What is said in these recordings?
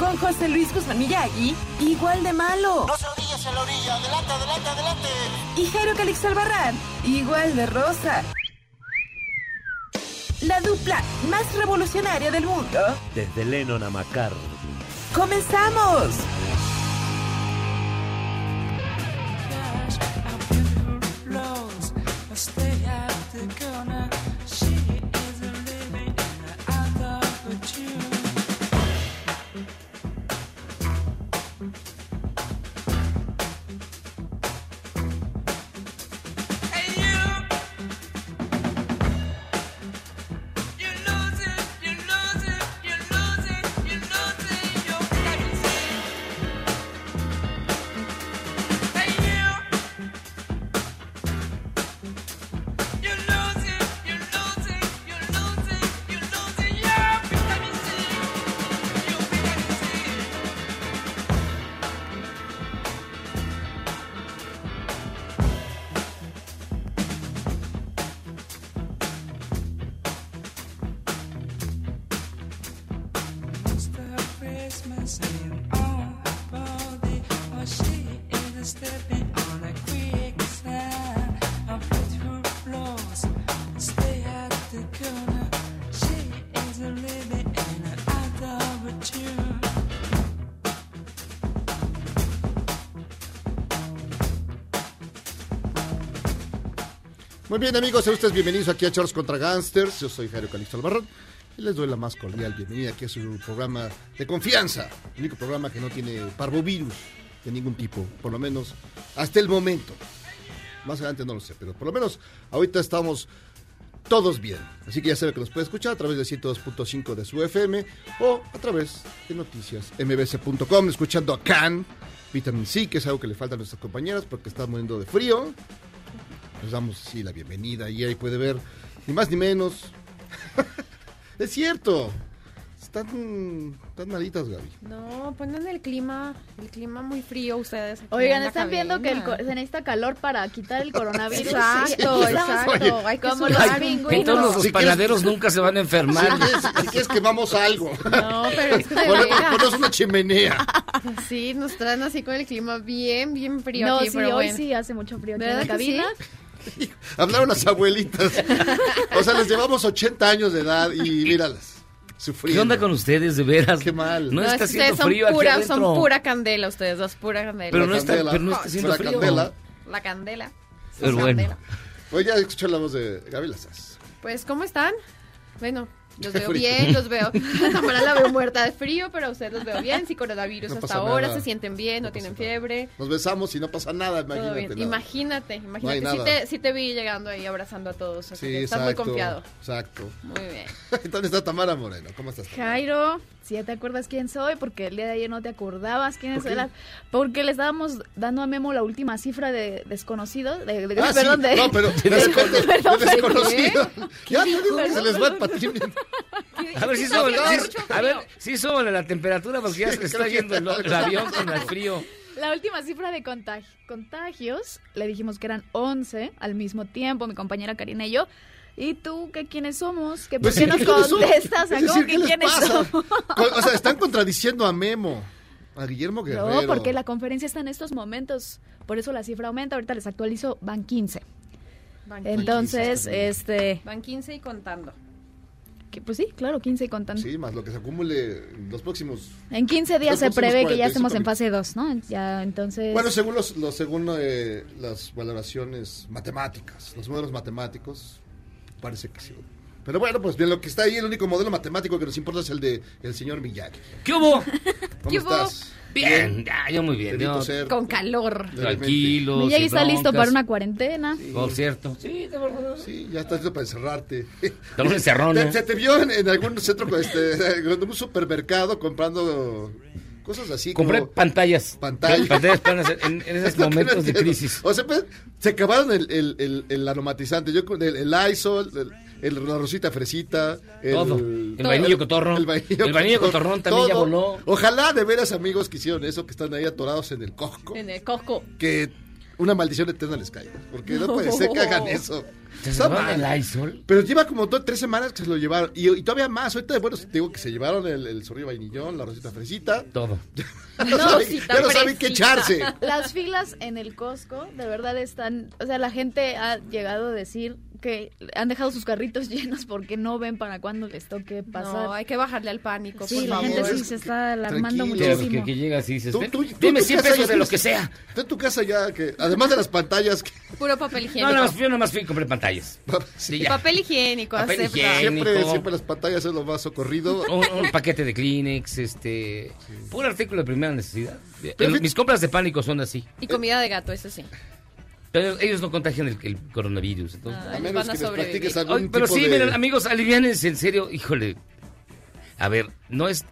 con José Luis Guzmán Miyagi, igual de malo. No se orillas en la orilla. Adelante, adelante, adelante. Y Jairo Calix Albarrán, igual de rosa. La dupla más revolucionaria del mundo. Desde Lennon a McCartney. ¡Comenzamos! Muy bien, amigos, sean ustedes bienvenidos aquí a Charles contra Gangsters. Yo soy Jairo Calixto Albarrán y les doy la más cordial bienvenida aquí a su programa de confianza. El único programa que no tiene parvovirus de ningún tipo, por lo menos hasta el momento. Más adelante no lo sé, pero por lo menos ahorita estamos todos bien. Así que ya saben que nos puede escuchar a través de 102.5 de su FM o a través de noticias mbc.com, escuchando a Can, Vitamin C, que es algo que le falta a nuestras compañeras porque están muriendo de frío. Les damos sí la bienvenida y ahí puede ver ni más ni menos. es cierto. Están tan malitas, Gaby. No, ponen el clima, el clima muy frío ustedes. Oigan, están viendo que el co- cabina. se necesita calor para quitar el coronavirus. Exacto, exacto. Hay que Como los pingüinos. Entonces los Si panaderos quieres- nunca se van a enfermar. Si quieres quemamos algo. No, pero es que Ponemos una chimenea. Sí, nos traen así con el clima bien, bien frío No, aquí, sí, pero hoy bueno. sí hace mucho frío aquí en ¿Verdad la sí? Hablaron las abuelitas. O sea, les llevamos 80 años de edad y míralas. Sufriendo. ¿Qué onda con ustedes, de veras? Qué mal. No, No, es está que haciendo ustedes son frío aquí pura, adentro. son pura candela ustedes dos, pura candela. Pero no está, candela. pero no está haciendo La frío. candela. La candela. Pero bueno. candela. Oye, ya escuché la voz de Gaby Lazas. Pues, ¿cómo están? Bueno, los veo frío. bien, los veo. A Tamara la veo muerta de frío, pero a ustedes los veo bien. Sin coronavirus No hasta ahora, nada. se sienten bien, no, No tienen nada. fiebre. Nos besamos y no pasa nada, imagínate. nada. Imagínate, imagínate. nada. te, vi llegando ahí abrazando a todos. así Sí, que estás exacto. muy confiado. Exacto. Muy bien. ¿Dónde está Tamara Moreno? ¿Cómo estás? Tamara? Jairo, si ya te acuerdas quién soy, porque el día de ayer no te acordabas quién ¿Por eras. Porque le estábamos dando a Memo la última cifra de desconocido. De, de- Ah, perdón, sí. de. No, pero de, descono- Perdón, de ¿de desconocido. Ya te digo que Perdón, se les va el patín. A ver si mucho a ver, frío. sí súbele la temperatura porque ya se le está yendo el, el avión con el frío. La última cifra de contagi- contagios, le dijimos que eran 11 al mismo tiempo, mi compañera Karina y yo. ¿Y tú qué quiénes somos? ¿Que ¿Por qué sí, nos ¿quiénes son? contestas? Es ¿Cómo decir, que ¿qué les quiénes somos? O sea, están contradiciendo a Memo, a Guillermo Guerrero. No, porque la conferencia está en estos momentos, por eso la cifra aumenta. Ahorita les actualizo, van 15. Van, Entonces, está bien. este, van 15 y contando. Que, pues sí, claro, 15 y contando. Sí, más lo que se acumule en los próximos... En 15 días se prevé que ya 45 estemos en fase 2, ¿no? Ya, entonces... Bueno, según los, los- según eh, las valoraciones matemáticas, los modelos matemáticos, parece que sí. Pero bueno, pues bien, lo que está ahí, el único modelo matemático que nos importa es el de el señor Miyagi. ¿Qué hubo? ¿Cómo ¿Qué hubo? estás? Bien, ya, yo muy bien. Bendito yo ser. Con calor. tranquilo. Miyagi está listo para una cuarentena. Por cierto. Sí, de verdad. Sí, ya estás listo para encerrarte. Encerrón, Te- ¿no? Se te vio en, en algún centro, este, en un supermercado comprando cosas así. Compré como- pantallas. Pantallas. Pantallas hacer- en, en esos no momentos de crisis. O sea, pues, se acabaron el, el, el, el aromatizante. Yo con el, el Lysol, el, el- la rosita fresita, el, Todo. El vainillo cotorro. El vainillo, El vainillo cotorrón también ya voló. Ojalá de veras amigos que hicieron eso, que están ahí atorados en el Costco, En el Costco. que una maldición eterna les caiga. Porque no puede ser que hagan eso. ¿Se Está llevaron mal. el Lysol? Pero lleva como dos, tres semanas que se lo llevaron. Y, y todavía más. Ahorita, bueno, te digo que se llevaron el, el zorrillo vainillón, la rosita fresita. Todo. Ya no, saben, ya no saben qué echarse. Las filas en el Costco, de verdad están, o sea, la gente ha llegado a decir que han dejado sus carritos llenos porque no ven para cuándo les toque pasar. No, hay que bajarle al pánico, sí, por la favor. gente sí se está alarmando. Claro, muchísimo. que, que llegas y dices, Tú- "Ven, tú- tú tu 100 casa pesos de lo que sea. Tú en tu casa ya, que además de las pantallas, que Puro papel No, higiénico. nada más, yo nada más fui y compré pantallas. sí. Papel higiénico, Papel higiénico. siempre, siempre las pantallas es lo más socorrido. Un, un paquete de Kleenex, este... Puro artículo de primera necesidad. Pero- El- mis compras de pánico son así. Y comida de gato, eso sí. Pero ellos no contagian el, el coronavirus. entonces- Ah, A menos van a que les practiques algún pero tipo sí, de... miren, amigos, aliviánense, en serio, híjole. A ver, no es...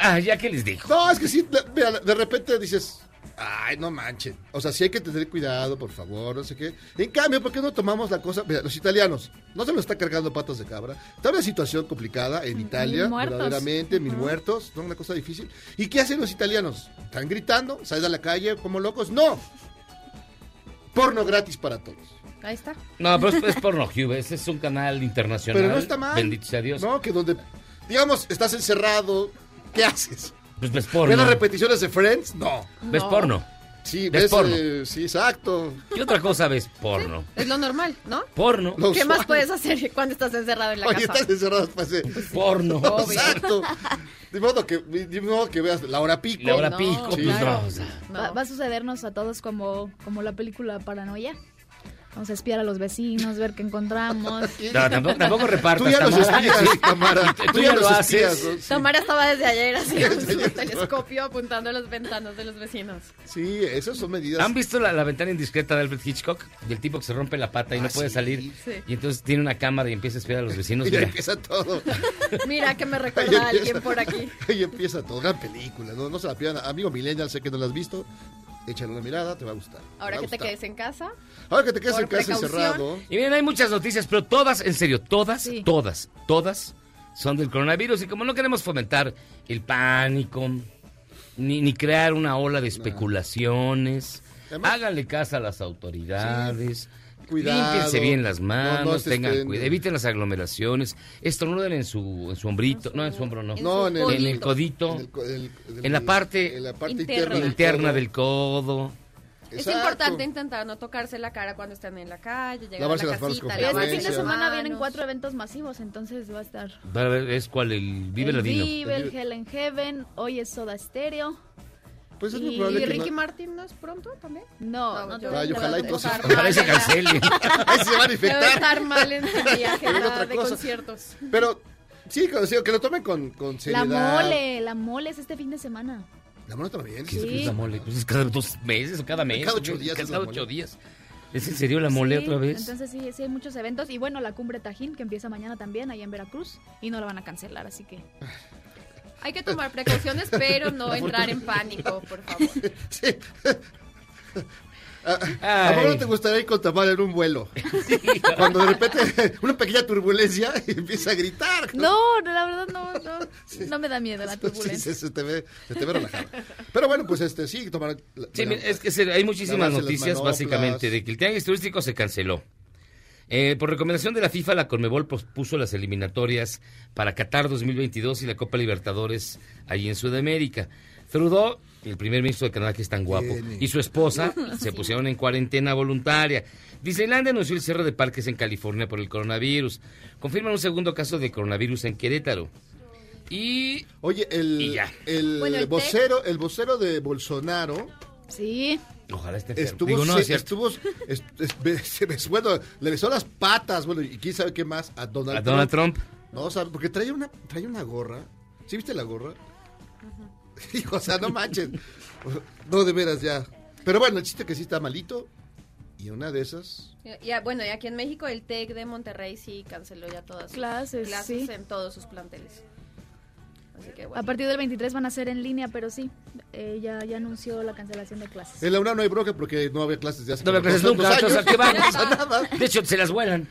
Ah, ya que les digo. No, es que sí, de, mira, de repente dices, ay, no manchen. O sea, sí hay que tener cuidado, por favor, no sé qué. En cambio, ¿por qué no tomamos la cosa? Mira, los italianos, no se lo está cargando patas de cabra. Está una situación complicada en Italia, muertos. verdaderamente, mil muertos, ¿no? una cosa difícil. ¿Y qué hacen los italianos? ¿Están gritando? ¿Salen a la calle como locos? No. Porno gratis para todos. Ahí está. No, pero es, es porno, Hugh, ese es un canal internacional. Pero no está mal. Bendito sea Dios. No, que donde, digamos, estás encerrado, ¿qué haces? Pues ves ¿Ves porno. las repeticiones de Friends? No. ¿Ves No. porno? Sí, ¿Ves ves, porno? eh, sí, exacto. ¿Qué otra cosa ves porno? Es lo normal, ¿no? Porno. Lo ¿Qué más puedes hacer cuando estás encerrado en la Oye, casa? estás encerrado después de... Porno. Obvio. Exacto. De modo que, de modo que veas la hora pico. La hora No, pico, pues claro. no. o sea, No. Va, va a sucedernos a todos como, como la película Paranoia. Vamos a espiar a los vecinos, ver qué encontramos. No, tampoco, tampoco repartas. Tú ya los Tamara. espías, Tamara. Tú Tú ya ya lo haces. espías. ¿no? Tamara estaba desde ayer así con su telescopio apuntando a las ventanas de los vecinos. Sí, esas son medidas. ¿Han visto la, la ventana indiscreta de Alfred Hitchcock? Del tipo que se rompe la pata y no Ah, puede sí. salir. Sí. Y entonces tiene una cámara y empieza a espiar a los vecinos. Y Mira, empieza todo. Mira que me recuerda a alguien por aquí. Ahí empieza todo. Gran película. No, no se la pierdan. Amigo Millennial, sé que no la has visto. Échale una mirada, te va a gustar. Ahora que te gustar. quedes en casa. Ahora que te quedes en casa precaución. encerrado. Y miren, hay muchas noticias, pero todas, en serio, todas, Sí. todas, todas son del coronavirus. Y como no queremos fomentar el pánico, ni, ni crear una ola de especulaciones, Además- háganle caso a las autoridades. Cuidado. Límpiense bien las manos, No, no tengan cuidado, eviten las aglomeraciones, estornuden en su, en su hombrito, no en su hombro, no, En No, en el, en el codito, En, el el- el- En la parte en la parte interna. interna, del codo. codo. Es Exacto. importante intentar no tocarse la cara cuando están en la calle, llegar Lavarse a la las manos casita, con Pero este fin de semana vienen manos. cuatro eventos masivos, entonces va a estar Va a ver, Es cual el Vive el Latino. Vive, el Hell in Heaven, hoy es Soda Stereo. Pues es muy Y probable ¿Y que Ricky no- Martin no es pronto también? No, No, no, Ay, ojalá y se- Ojalá la- cancele. Ahí se van a Debe infectar. estar mal en su viaje de conciertos. Pero sí, que, sí, que lo tomen con, con La seriedad. mole, la mole es este fin de semana. La mole también. ¿Qué es- Sí. es la mole? Pues es cada dos meses o cada mes. Cada ¿o ocho días Cada la ocho días. ¿Es en serio la mole Sí, otra vez? Entonces sí, sí hay muchos eventos. Y bueno, la cumbre Tajín que empieza mañana también, ahí en Veracruz. Y no la van a cancelar, así que... Hay que tomar precauciones, pero no entrar en pánico, por favor. Sí. ¿A, a poco no te gustaría ir con Tamara en un vuelo? Cuando de repente una pequeña turbulencia y empieza a gritar. No, no, la verdad no, no, no me da miedo la Sí, turbulencia. se, se te ve, se te ve relajada. Pero bueno, pues este sí, tomar. la- Sí, mira, es que se- hay muchísimas noticias manoplas. básicamente de que el tianguis turístico se canceló. Eh, por recomendación de la FIFA, la Conmebol pospuso las eliminatorias para Qatar 2022 y la Copa Libertadores allí en Sudamérica. Trudeau el primer ministro de Canadá que es tan guapo, Tiene. y su esposa se pusieron en cuarentena voluntaria. Disneyland anunció el cierre de parques en California por el coronavirus. Confirman un segundo caso de coronavirus en Querétaro. Y Oye, el, Y ya. el, Bueno, el vocero, el vocero de Bolsonaro Sí. Ojalá esté enfermo. estuvo, Digo, no, se- es cierto. estuvo, bueno, le besó las patas, bueno, y quién sabe qué más a Donald, a Donald Trump. No, o sea, porque traía una, traía una gorra. ¿Sí viste la gorra? Hijo, o sea, no manches. No, de veras, ya. Pero bueno, el chiste que sí está malito. Y una de esas. Ya, bueno, y aquí en México el TEC de Monterrey sí canceló ya todas sus Clases, clases sí. en todos sus planteles. Así que A partir del 23 van a ser en línea, pero sí, eh, ya, ya anunció la cancelación de clases. En la UNAM no hay broca porque no había clases de hace No crees dos- nunca, dos entonces, ¿a años. qué? No nada. De hecho, se las vuelan.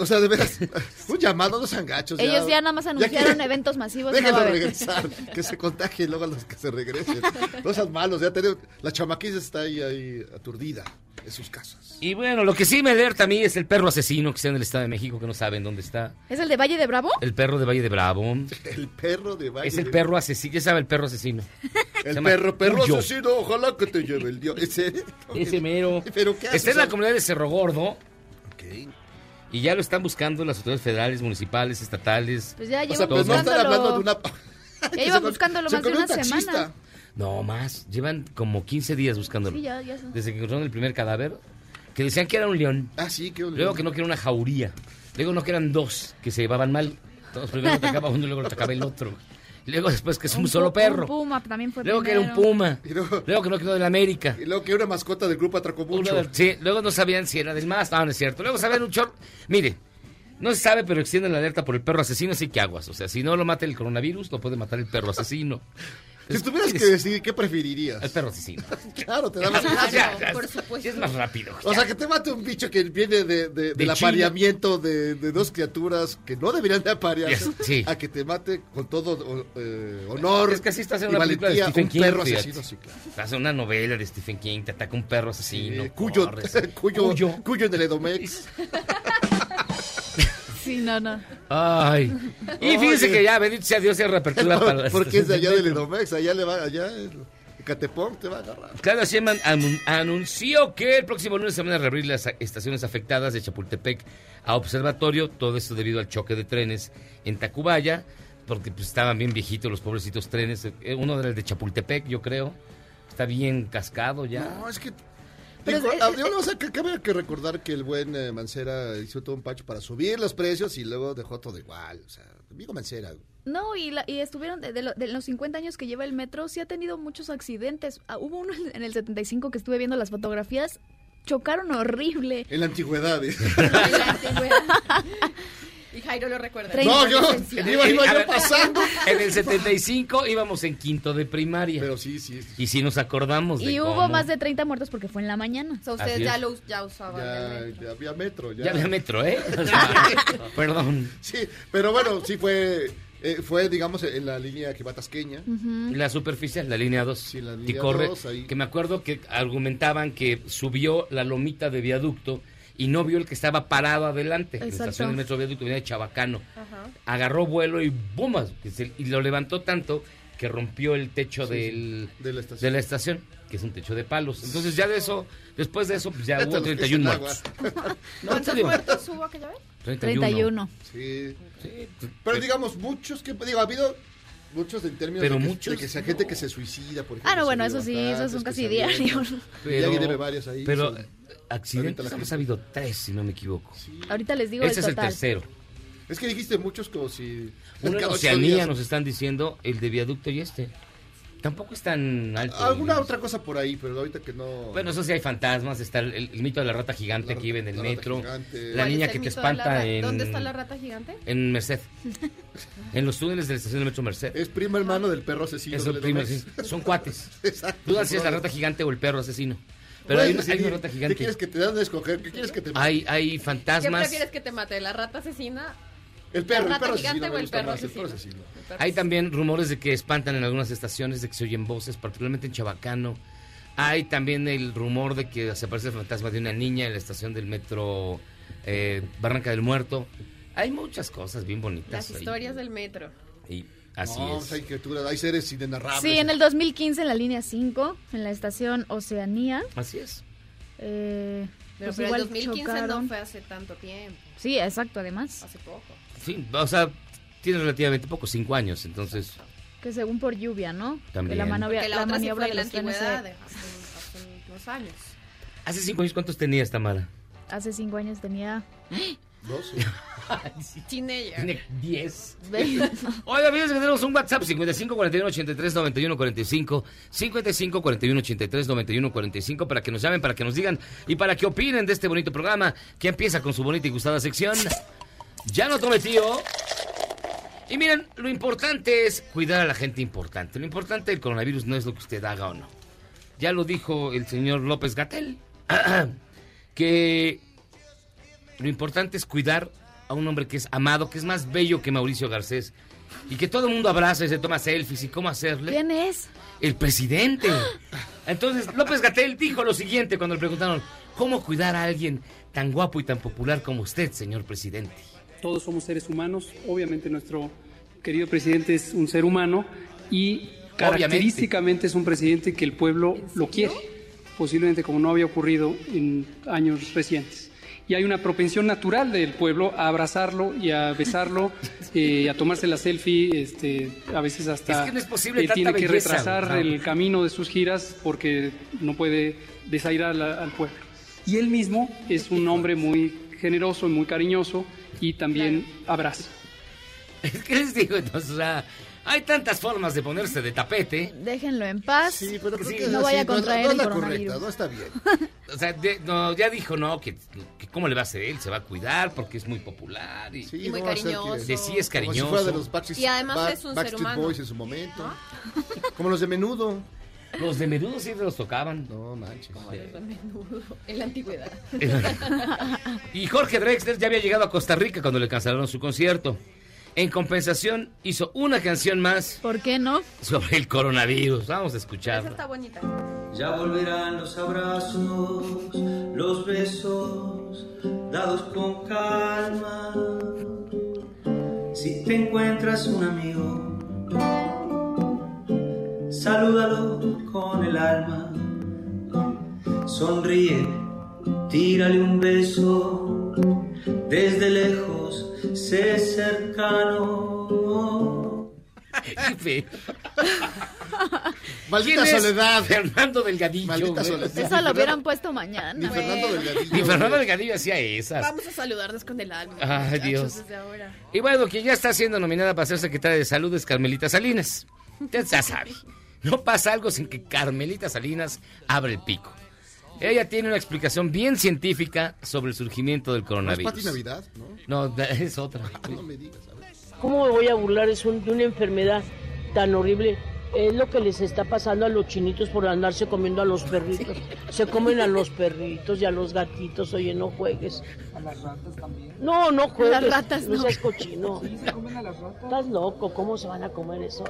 O sea, de veras, un llamado a los angachos. Ellos ya nada más anunciaron que- eventos masivos. no va a Déjenlo haber. regresar, que se contagien luego a los que se regresen. No sean malos, ya tenemos, la chamaquilla está ahí, ahí aturdida en sus casas. Y bueno, lo que sí me alerta a mí es el perro asesino que está en el Estado de México, que no saben dónde está. ¿Es el de Valle de Bravo? El perro de Valle de Bravo. El perro de Valle Es el de- perro asesino. ¿Qué sabe el perro asesino? Se El llama perro, perro Cuyo. asesino, ojalá que te lleve el dios. ¿Ese? Ese mero. ¿Pero qué hace? Está en la comunidad de Cerro Gordo Ok. y ya lo están buscando las autoridades federales, municipales, estatales. Pues ya O llevan sea, pero no están hablando de una... Ya con- buscándolo más de una semana. No más, llevan como 15 días buscándolo. Sí, ya, ya. son. Desde que encontraron el primer cadáver, que decían que era un león. Ah, sí, que Luego que no que era una jauría. Luego no que eran dos, que se llevaban mal. Todos primero atacaba uno y luego lo atacaba el otro. Luego después que es un, solo perro. Un puma también fue Luego que era un puma. Y luego- Luego que no quedó del América. Y luego que una mascota del grupo atracó mucho. Del- sí, luego no sabían si era del más. No, no es cierto. Luego sabían un chorro. Mire, no se sabe, pero extienden la alerta por el perro asesino, así que aguas. O sea, si no lo mata el coronavirus, lo puede matar el perro asesino. Si tuvieras que decidir, ¿qué preferirías? El perro asesino. Claro, te da más Claro, gracia. Ya, por supuesto. Es más rápido. O sea, que te mate un bicho que viene de, de- del De apareamiento de, de dos criaturas que no deberían de aparearse, Yes, sí. a que te mate con todo eh, honor Es que así estás en y una película de Stephen un King, perro asesino, sí, claro. Hace una novela de Stephen King, te ataca un perro asesino. Cuyo, corres. cuyo, Cuyo. cuyo en el Edomex. Sí, no, no. Ay. Y fíjense Oye. que ya, bendito sea Dios, hay reapertura para las Porque es de allá del. Edomex, allá le va, allá Catepón te va a agarrar. Claudia Sheinbaum anun- anunció que el próximo lunes se van a reabrir las estaciones afectadas de Chapultepec a Observatorio, todo esto debido al choque de trenes en Tacubaya, porque pues, estaban bien viejitos los pobrecitos trenes. Eh, Uno era el de Chapultepec, yo creo. Está bien cascado ya. No, es que. Pero digo, es- es- sea, que cabe que recordar que el buen eh, Mancera hizo todo un pacho para subir los precios y luego dejó todo igual. O sea, amigo Mancera. No, y, la- y estuvieron, de, de lo- de los 50 años que lleva el metro, sí ha tenido muchos accidentes. Ah, hubo uno en el 75 que estuve viendo las fotografías, chocaron horrible. En la antigüedad. ¿eh? Y Jairo lo recuerda. No, yo. Iba, yo pasando. En el 75 íbamos en quinto de primaria. Pero sí, sí. y si nos acordamos de Y hubo cómo- más de 30 muertos porque fue en la mañana. O sea, ustedes ya, es. lo, ya usaban Ya, metro. ya había metro. Ya. Ya había metro, ¿eh? O sea, perdón. Sí, pero bueno, sí fue. eh, fue, digamos, en la línea que va a Tasqueña. La superficial, la línea 2. Sí, la y línea corre, dos, ahí. que me acuerdo que argumentaban que subió la lomita de viaducto y no vio el que estaba parado adelante. En la estación del metro viaducto venía de Chabacano. Ajá. Agarró vuelo y ¡bumas! Y lo levantó tanto que rompió el techo Sí, del, de la estación. de la estación, que es un techo de palos. Entonces ya de eso, después de eso, pues ya hubo lo 31 fuiste en muertos. No, ¿Cuántos muertos hubo aquella vez? 31. 31. Sí. Sí, Pero digamos, muchos que. Digo, ha habido. Muchos en términos Pero de, que, muchos, de que sea gente que se suicida, por ejemplo. Ah, no, bueno, eso sí, esos son bastantes casi. Y alguien debe varios ahí. Pero son- accidentes, gente- habido tres, si no me equivoco. Ahorita les digo Este el es el tercero. Es que dijiste muchos como si. Ocho Oceanía nos están diciendo el de viaducto y este. Tampoco es tan alto. Alguna digamos. otra cosa por ahí, pero ahorita que no. Bueno, eso sí hay fantasmas, está el, el mito de la rata gigante La que vive en el la metro, la ¿Cuál niña que te la espanta en, ¿Dónde está la rata gigante? en Merced, en los túneles de la estación del metro Merced. Es primo hermano del perro asesino. Es el primo, son cuates. Exacto. Duda si es la rata gigante o el perro asesino. Pero hay, una- hay rata ¿Qué gigante. quieres que te dan de escoger? ¿Qué quieres que te Hay, hay ¿Qué fantasmas. prefieres que te mate? ¿La rata asísina? El perro, ¿La el perro gigante asesino. o el perro más, el perro asesino? Hay también rumores de que espantan en algunas estaciones, de que se oyen voces, particularmente en Chabacano. Hay también el rumor de que se aparece el fantasma de una niña en la estación del metro eh, Barranca del Muerto. Hay muchas cosas bien bonitas. Las ahí. historias del metro. Y Así no, es. hay criaturas, hay seres inenarrables. Sí, en el 2015 en la línea 5, en la estación Oceanía. Así es. eh, Pero, pues pero el igual 2015 chocaron. no fue hace tanto tiempo, Sí, exacto, además. hace poco. Sí, o sea, tiene relativamente poco, cinco años, entonces. Que según por lluvia, ¿no? También. Que la maniobra, la, la otra sí maniobra fue de la antigüedad, se- hace, hace unos años. Hace cinco años, ¿cuántos tenías, Tamara? hace cinco años tenía... Dos, sí. Teenager. Tiene 10. Oiga, amigos, que tenemos un WhatsApp 55 41 83 91 45 55 41 83 91 45 para que nos llamen, para que nos digan y para que opinen de este bonito programa que empieza con su bonita y gustada sección. Ya no tome tío. Y miren, lo importante es cuidar a la gente importante. Lo importante del coronavirus no es lo que usted haga o no. Ya lo dijo el señor López Gatel, que lo importante es cuidar a un hombre que es amado, que es más bello que Mauricio Garcés, y que todo el mundo abraza y se toma selfies y cómo hacerle. ¿Quién es? El presidente. Entonces, López Gatel dijo lo siguiente cuando le preguntaron, ¿cómo cuidar a alguien tan guapo y tan popular como usted, señor presidente? Todos somos seres humanos. Obviamente nuestro querido presidente es un ser humano y característicamente es un presidente que el pueblo lo quiere, posiblemente como no había ocurrido en años recientes. Y hay una propensión natural del pueblo a abrazarlo y a besarlo, eh, a tomarse la selfie, este, a veces hasta Es que no es posible eh, tiene que retrasar el camino de sus giras porque no puede desairar la- al pueblo. Y él mismo es un hombre muy generoso y muy cariñoso y también abraza. ¿Qué les digo entonces? O sea, hay tantas formas de ponerse de tapete. Déjenlo en paz. Sí, pero creo Sí, que no vaya a no- contraer no, el coronavirus. correcta, no está bien. O sea, de- no, ya dijo, no, que, que cómo le va a hacer él, se va a cuidar porque es muy popular. Y, Sí, Y muy no ser que- cariñoso. de sí es Como si cariñoso. fuera de los Backstreet, Y además Back- es un ser Backstreet humano. Boys en su momento. Como los de menudo. Los de menudo sí los tocaban. No manches. En la antigüedad. Y Jorge Drexler ya había llegado a Costa Rica cuando le cancelaron su concierto. En compensación, hizo una canción más ¿Por qué no? sobre el coronavirus. Vamos a Esa escucharla. está bonita. Ya volverán los abrazos, los besos, dados con calma. Si te encuentras un amigo, salúdalo con el alma. Sonríe, tírale un beso, desde lejos, sé cercano. Maldita ¿Quién es? soledad. Fernando Delgadillo. Maldita soledad. Eso lo hubieran puesto Ni mañana. Fernando Delgadillo. Ni Fernando Delgadillo hacía esas. Vamos a saludarnos con el alma. Ay, Dios. desde ahora. Y bueno, quien ya está siendo nominada para ser secretaria de salud es Carmelita Salinas. Usted ya sabe. No pasa algo sin que Carmelita Salinas abra el pico. Ella tiene una explicación bien científica sobre el surgimiento del ¿No es coronavirus. Pati Navidad? ¿no? No, es otra. No me digas. ¿Cómo me voy a burlar es un- de una enfermedad tan horrible? Es lo que les está pasando a los chinitos por andarse comiendo a los perritos. Se comen a los perritos y a los gatitos. Oye, no juegues. ¿A las ratas también? No, no juegues. Las ratas no. no. seas cochino. ¿Se comen a las ratas? Estás loco. ¿Cómo se van a comer eso?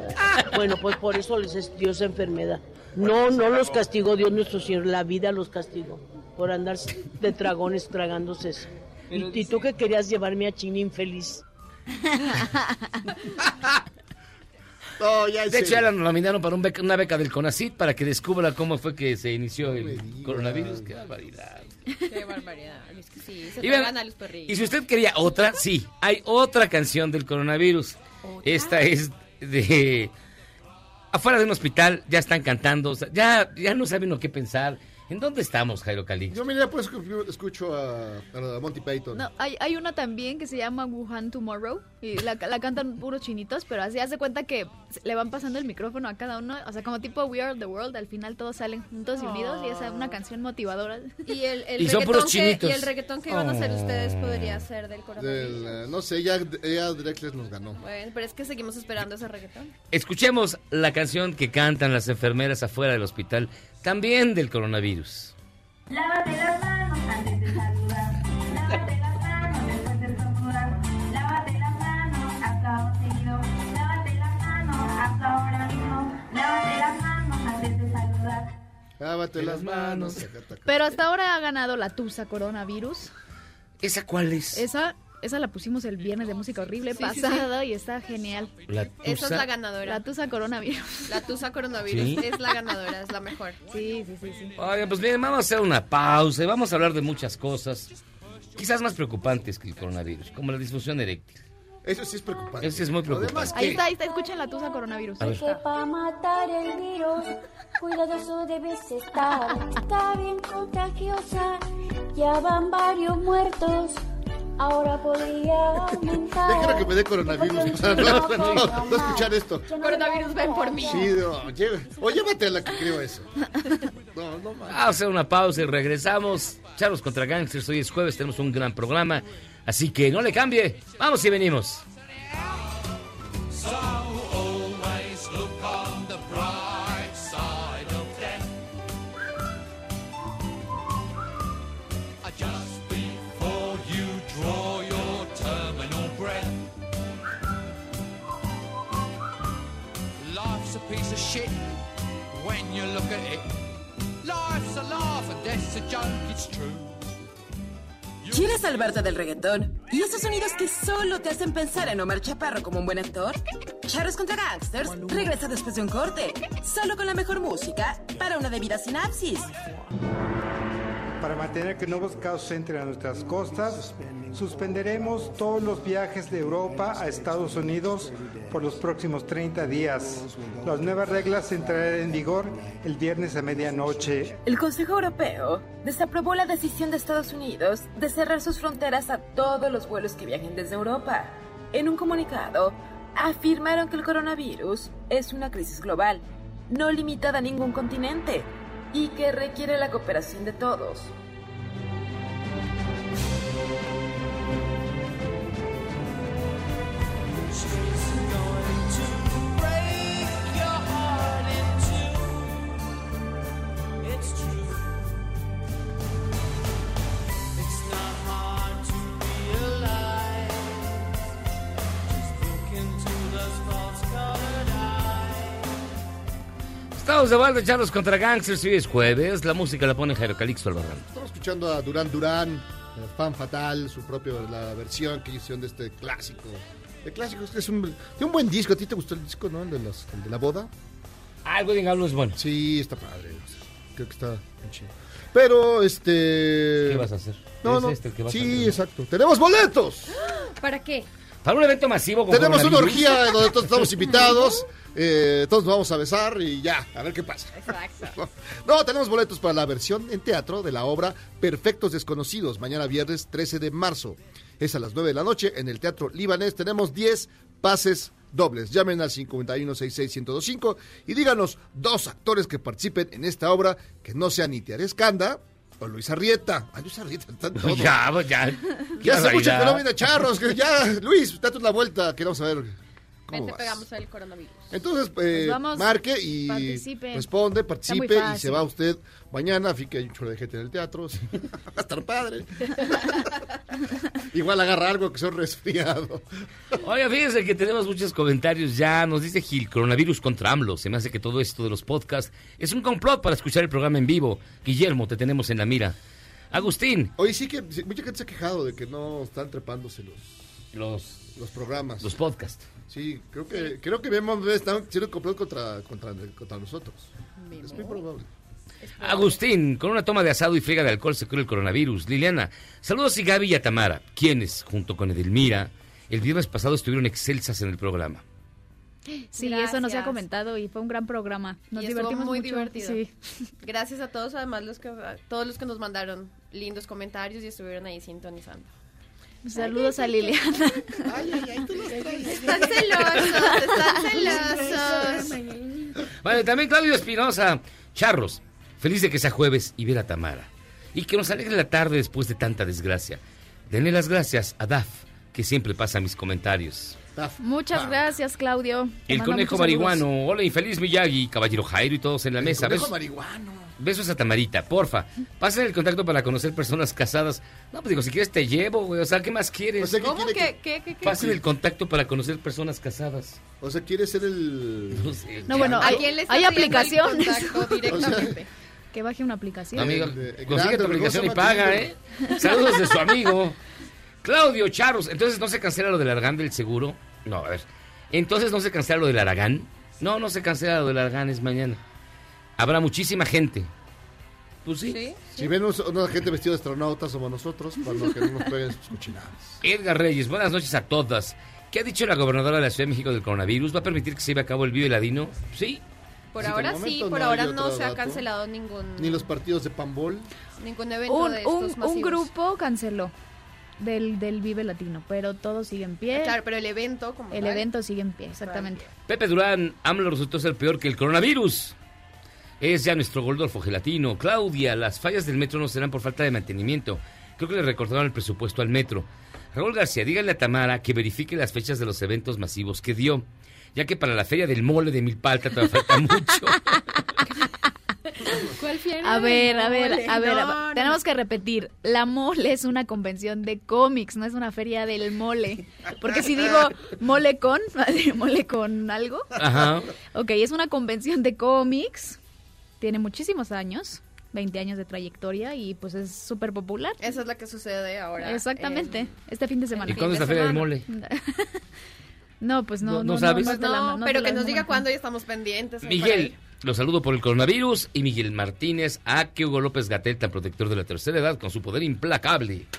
Bueno, pues por eso les es Dios enfermedad. No, no los castigó Dios nuestro Señor. La vida los castigó por andar de dragones tragándose eso. ¿Y, y tú que querías llevarme a China infeliz? No, ya en De hecho, ya la nominaron para un beca- una beca del CONACIT para que descubra cómo fue que se inició el coronavirus. Qué barbaridad. Qué barbaridad. Es que sí, se Y, vean, tragan a los perritos. y si usted quería otra, sí, hay otra canción del coronavirus. Esta es de... Afuera de un hospital, ya están cantando, o sea, ya, ya no saben lo que pensar. ¿En dónde estamos, Jairo Calix? Yo mira, pues escucho a, a Monty Python. No, hay, hay una también que se llama Wuhan Tomorrow y la, la cantan puros chinitos, pero así hace cuenta que le van pasando el micrófono a cada uno, o sea, como tipo We Are the World, al final todos salen juntos y unidos y es una canción motivadora. Y el, el Y son puros que, chinitos. y el reggaetón que iban a hacer Oh. ustedes podría ser del coronavirus. Del, eh, no sé, ya, ya Drexler nos ganó. Bueno, pero es que seguimos esperando ese reggaetón. Escuchemos la canción que cantan las enfermeras afuera del hospital, también del coronavirus. Lávate las manos antes de saludar. Lávate las manos después de estornudar. Lávate las manos hasta seguido. Lávate las manos hasta ahora mismo. Lávate las manos antes de saludar. Lávate las manos. Pero hasta ahora ha ganado la Tusa coronavirus. ¿Esa cuál es? Esa esa la pusimos el viernes de música horrible Sí, sí, pasado y está genial. La Esa es la ganadora. La tusa coronavirus. La tusa coronavirus ¿Sí? es la ganadora, es la mejor. Sí, sí, sí, sí. Oiga, pues bien, vamos a hacer una pausa y vamos a hablar de muchas cosas, quizás más preocupantes que el coronavirus, como la disfunción eréctil. Eso sí es preocupante. Eso sí es muy preocupante. Ahí está, ahí está, escuchen la tusa coronavirus. Está. para matar el virus, cuidadoso debes estar. Está bien contagiosa, ya van varios muertos. Ahora podría aumentar. Déjalo que me dé coronavirus. no, no, no escuchar esto. Coronavirus, ven por mí. Sí, o llévate a la que creo eso. No, no mames. Vamos a hacer una pausa y regresamos. Charlos contra Gangsters, hoy es jueves, tenemos un gran programa, así que no le cambie. Vamos y venimos. ¿Quieres salvarte del reggaetón? ¿Y esos sonidos que solo te hacen pensar en Omar Chaparro como un buen actor? Charros contra Gangsters regresa después de un corte, solo con la mejor música para una debida sinapsis. Para mantener que nuevos casos entren a nuestras costas, suspenderemos todos los viajes de Europa a Estados Unidos por los próximos 30 días. Las nuevas reglas entrarán en vigor el viernes a medianoche. El Consejo Europeo desaprobó la decisión de Estados Unidos de cerrar sus fronteras a todos los vuelos que viajen desde Europa. En un comunicado, afirmaron que el coronavirus es una crisis global, no limitada a ningún continente, y que requiere la cooperación de todos. Estamos de vuelta, Charlos contra Gangsters, hoy es jueves, la música la pone Jairo Calixto Albarrán. Estamos escuchando a Durán Durán, Fan Fatal, su propia la versión que hicieron de este clásico. De clásico, es que es un, tiene un buen disco. ¿A ti te gustó el disco, no? El de, las- el de la boda. Ah, el Wedding Album es bueno. Sí, está padre. Creo que está chido. Pero, este... ¿Qué vas a hacer? No, ¿Es no. este el que vas a sí, hacer? exacto. ¡Tenemos boletos! ¿Para qué? Para un evento masivo con Tenemos una orgía donde todos estamos invitados. eh, todos nos vamos a besar y ya, a ver qué pasa. Exacto. No, tenemos boletos para la versión en teatro de la obra Perfectos Desconocidos, mañana viernes 13 de marzo. Es a las 9 de la noche en el Teatro Libanés. Tenemos 10 pases dobles. Llamen al 5166-1025 y díganos dos actores que participen en esta obra que no sean ni Tiare Escanda o Luis Arrieta. Ah, Luis Arrieta, están todos. Ya, pues ya. Ya hace mucho que no viene Charros. Que ya, Luis, date una vuelta. Queremos saber cómo Vente, vas. pegamos el coronavirus. Entonces, eh, Pues vamos, marque y participe. responde, participe y se va usted mañana. Que hay un chorro de gente en el teatro. sí. Va a estar padre. Igual agarra algo que son resfriado. Oiga, fíjense que tenemos muchos comentarios ya. Nos dice Gil, coronavirus contra AMLO. Se me hace que todo esto de los podcasts es un complot para escuchar el programa en vivo. Guillermo, te tenemos en la mira. Agustín. Hoy sí que mucha gente se ha quejado de que no están trepándose los, los, los programas. Los podcasts. Sí, creo que creo que vemos están siendo complot contra, contra, contra nosotros. Es muy probable. Agustín, con una toma de asado y friega de alcohol se cura el coronavirus. Liliana, saludos y Gaby y a Tamara, quienes, junto con Edelmira, el viernes pasado estuvieron excelsas en el programa. Sí, eso nos ha Gracias. comentado y fue un gran programa. Nos Y divertimos muy mucho. divertido. Sí. Gracias a todos, además los que a todos los que nos mandaron lindos comentarios y estuvieron ahí sintonizando. Saludos a Liliana. Están celosos, están celosos. Vale, también Claudio Espinosa, Charros, feliz de que sea jueves y ver a Tamara. Y que nos alegre la tarde después de tanta desgracia. Denle las gracias a Daf, que siempre pasa mis comentarios. Muchas gracias, Claudio. Te El conejo marihuano, hola infeliz Miyagi, caballero Jairo y todos en la mesa. Conejo Besos, marihuano. Besos a Tamarita, porfa. Pasen el contacto para conocer personas casadas. No, pues digo, si quieres te llevo, güey. O sea, ¿qué más quieres? ¿Cómo que, qué, qué, qué? Pasen el contacto para conocer personas casadas. O sea, quiere ser el. No sé. No, bueno, ¿A hay, hay aplicaciones. directamente? que baje una aplicación. Amigo, consigue tu aplicación y paga, ¿eh? Saludos de su amigo. Claudio Charros, entonces no se cancela lo del Aragán del seguro. No, a ver. Entonces no se cancela lo del Aragán. No, no se cancela lo del Aragán, es mañana. Habrá muchísima gente. Pues sí. Si ven una gente vestida de astronautas como nosotros, para no que no nos peguen sus cochinadas. Edgar Reyes, buenas noches a todas. ¿Qué ha dicho la gobernadora de la Ciudad de México del coronavirus? ¿Va a permitir que se lleve a cabo el Vive Ladino? Sí. Por Sí, ahora sí, por no ahora no se ha cancelado ningún, Ni los partidos de pambol. ningún evento Un, de un- estos un masivos. grupo canceló del, del Vive Latino, pero todo sigue en pie. Claro, pero el evento como El tal. evento sigue en pie, exactamente. Pepe Durán, AMLO resultó ser peor que el coronavirus. Es ya nuestro Goldolfo gelatino. Claudia, las fallas del metro no serán por falta de mantenimiento. Creo que le recortaron el presupuesto al metro. Raúl García, díganle a Tamara que verifique las fechas de los eventos masivos que dio, ya que para la feria del mole de Milpalta todavía falta mucho. ¿Cuál fiera? A ver, a ver, Mole. a ver, No, no. tenemos que repetir. La mole es una convención de cómics, no es una feria del mole. Porque si digo mole con, mole con algo. Ajá. Ok, es una convención de cómics. Tiene muchísimos años, 20 años de trayectoria y pues es súper popular. Esa es la que sucede ahora. Exactamente, este fin de semana. ¿Y cuándo es la feria del mole? No, pues no, No- no no, sabes. no la- pero que nos diga cuándo y estamos pendientes. Miguel, lo saludo por el coronavirus. Y Miguel Martínez, a que Hugo López Gatel, tan protector de la tercera edad, con su poder implacable.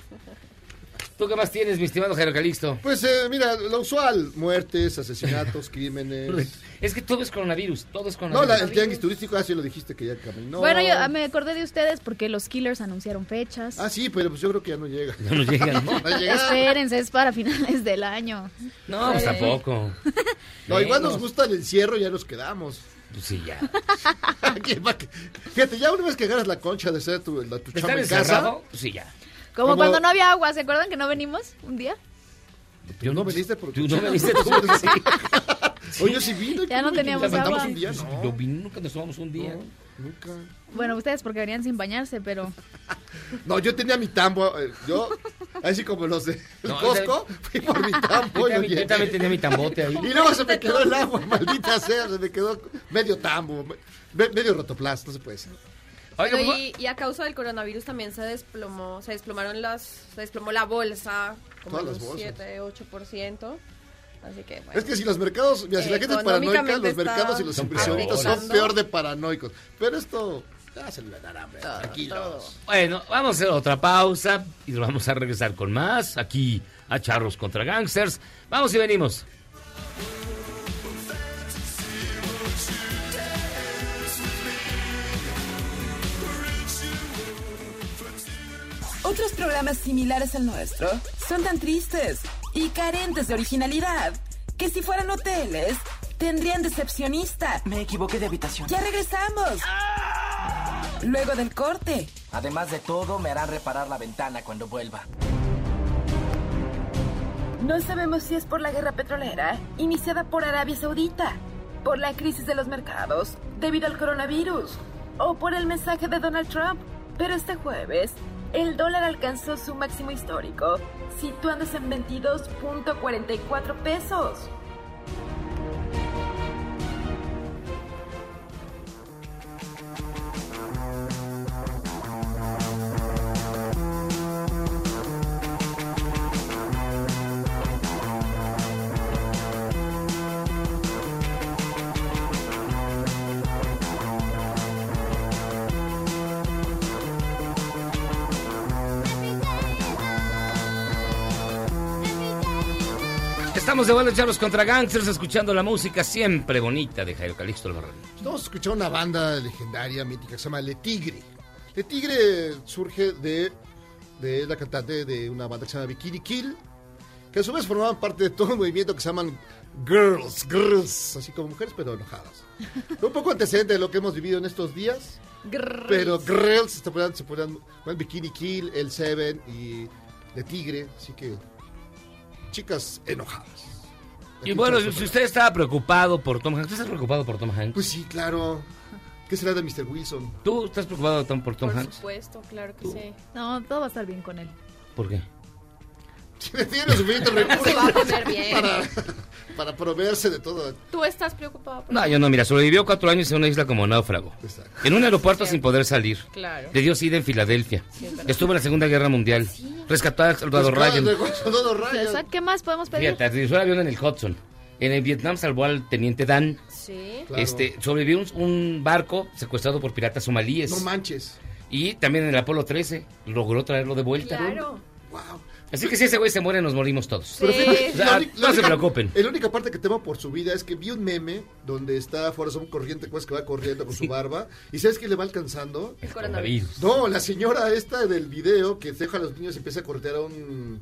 ¿Tú qué más tienes, mi estimado Jairo Calixto? Pues eh, mira, lo usual, muertes, asesinatos, crímenes. Es que todo es coronavirus, todo es No, coronavirus. la- el tianguis turístico, así lo dijiste que ya caminó. Bueno, yo ah, me acordé de ustedes porque los Killers anunciaron fechas. Ah, sí, pero pues yo creo que ya no llega. Ya no llegan. No va a llegar. Espérense, es para finales del año. No, pues tampoco. No, igual Menos. nos gusta el encierro, ya nos quedamos. Pues sí, ya. ¿Quién va a que- Fíjate, ya una vez que agarras la concha de ser tu, la, tu ¿Estar chamba en casa. Pues sí, ya. Como, Como- cuando no había agua, ¿se acuerdan que no venimos un día? Yo no veniste por Tú no veniste tú. sí. Oye, yo sí vino. Ya no teníamos Levantamos agua. un día, no. Yo vine, nunca nos tomamos un día. Nunca. Bueno, ustedes porque venían sin bañarse, pero... No, yo tenía mi tambo. eh, Yo, así como los de No, Costco, fui por mi tambo. Yo y también, yo también tenía mi tambote ahí. Y luego se me quedó el agua, maldita sea, se me quedó medio tambo, me- medio rotoplas, no se puede ser. Y, y a causa del coronavirus también se desplomó, se desplomaron las, se desplomó la bolsa, como un bolsas. 7, 8%. Así que bueno. Es que si los mercados, mira, si la gente es paranoica, los mercados y los inversionistas son peor de paranoicos. Pero esto, ya se le dará hambre, tranquilos. Bueno, vamos a hacer otra pausa y vamos a regresar con más aquí a Charros contra Gangsters. Vamos y venimos. Otros programas similares al nuestro son tan tristes y carentes de originalidad que si fueran hoteles tendrían decepcionista. Me equivoqué de habitación. Ya regresamos. Luego del corte. Además de todo, me harán reparar la ventana cuando vuelva. No sabemos si es por la guerra petrolera iniciada por Arabia Saudita, por la crisis de los mercados debido al coronavirus o por el mensaje de Donald Trump. Pero este jueves, el dólar alcanzó su máximo histórico, situándose en 22.44 pesos. Estamos de vuelta, Charros contra Gangsters, escuchando la música siempre bonita de Jairo Calixto Albarrán. Estamos escuchando una banda legendaria, mítica, que se llama Le Tigre. Le Tigre surge de, de la cantante de una banda que se llama Bikini Kill, que a su vez formaban parte de todo un movimiento que se llaman Girls, Girls, así como mujeres pero enojadas. un poco antecedente de lo que hemos vivido en estos días, pero Girls se ponían, se ponían bueno, Bikini Kill, El Seven y Le Tigre, así que chicas enojadas. Y bueno, si usted estaba preocupado por Tom Hanks, ¿tú estás preocupado por Tom Hanks? Pues sí, claro. ¿Qué será de Mr. Wilson? ¿Tú estás preocupado por Tom Por Hanks? supuesto, claro que sí. No, todo va a estar bien con él. ¿Por qué? Tiene suficientes recursos Se va a poner bien. para, para proveerse de todo. ¿Tú estás preocupado por No, yo no, mira, sobrevivió cuatro años en una isla como náufrago. En un aeropuerto sin poder salir. Claro. Le dio sida en Filadelfia. Sí. Estuvo en la Segunda Guerra Mundial. Rescató a Soldado Ryan. Ryan. O sea, ¿Qué más podemos pedir? Fíjate, aterrizó el avión en el Hudson. En el Vietnam salvó al teniente Dan. Sí. Este, sobrevivió un, un barco secuestrado por piratas somalíes. No manches. Y también en el Apolo 13 logró traerlo de vuelta. Claro. Así que si ese güey se muere, nos morimos todos. Pero fíjate, O sea, la uni- la no se única- preocupen. La única parte que temo por su vida es que vi un meme donde está Forrest Gump corriente, pues que va corriendo con su barba. ¿Y sabes qué le va alcanzando? El coronavirus. No, la señora esta del video que deja a los niños y empieza a cortear a un.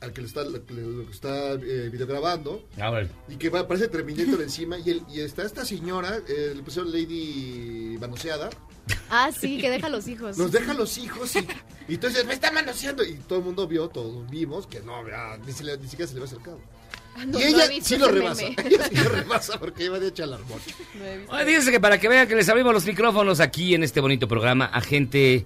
Al que lo está, lo que lo está eh, videograbando. Ah, bueno. Y que va, aparece Terminator encima. Y, el, y está esta señora, eh, le pusieron Lady Manoseada. Ah, sí, que deja a los hijos. Nos deja los hijos y, y entonces me está manoseando. Y todo el mundo vio, todos vimos que no, ah, ni, se le- ni siquiera se le había acercado. Ah, no, y ella sí lo rebasa. meme. Ella sí lo rebasa porque iba de hecho al árbol. No que para que vean que les abrimos los micrófonos aquí en este bonito programa a gente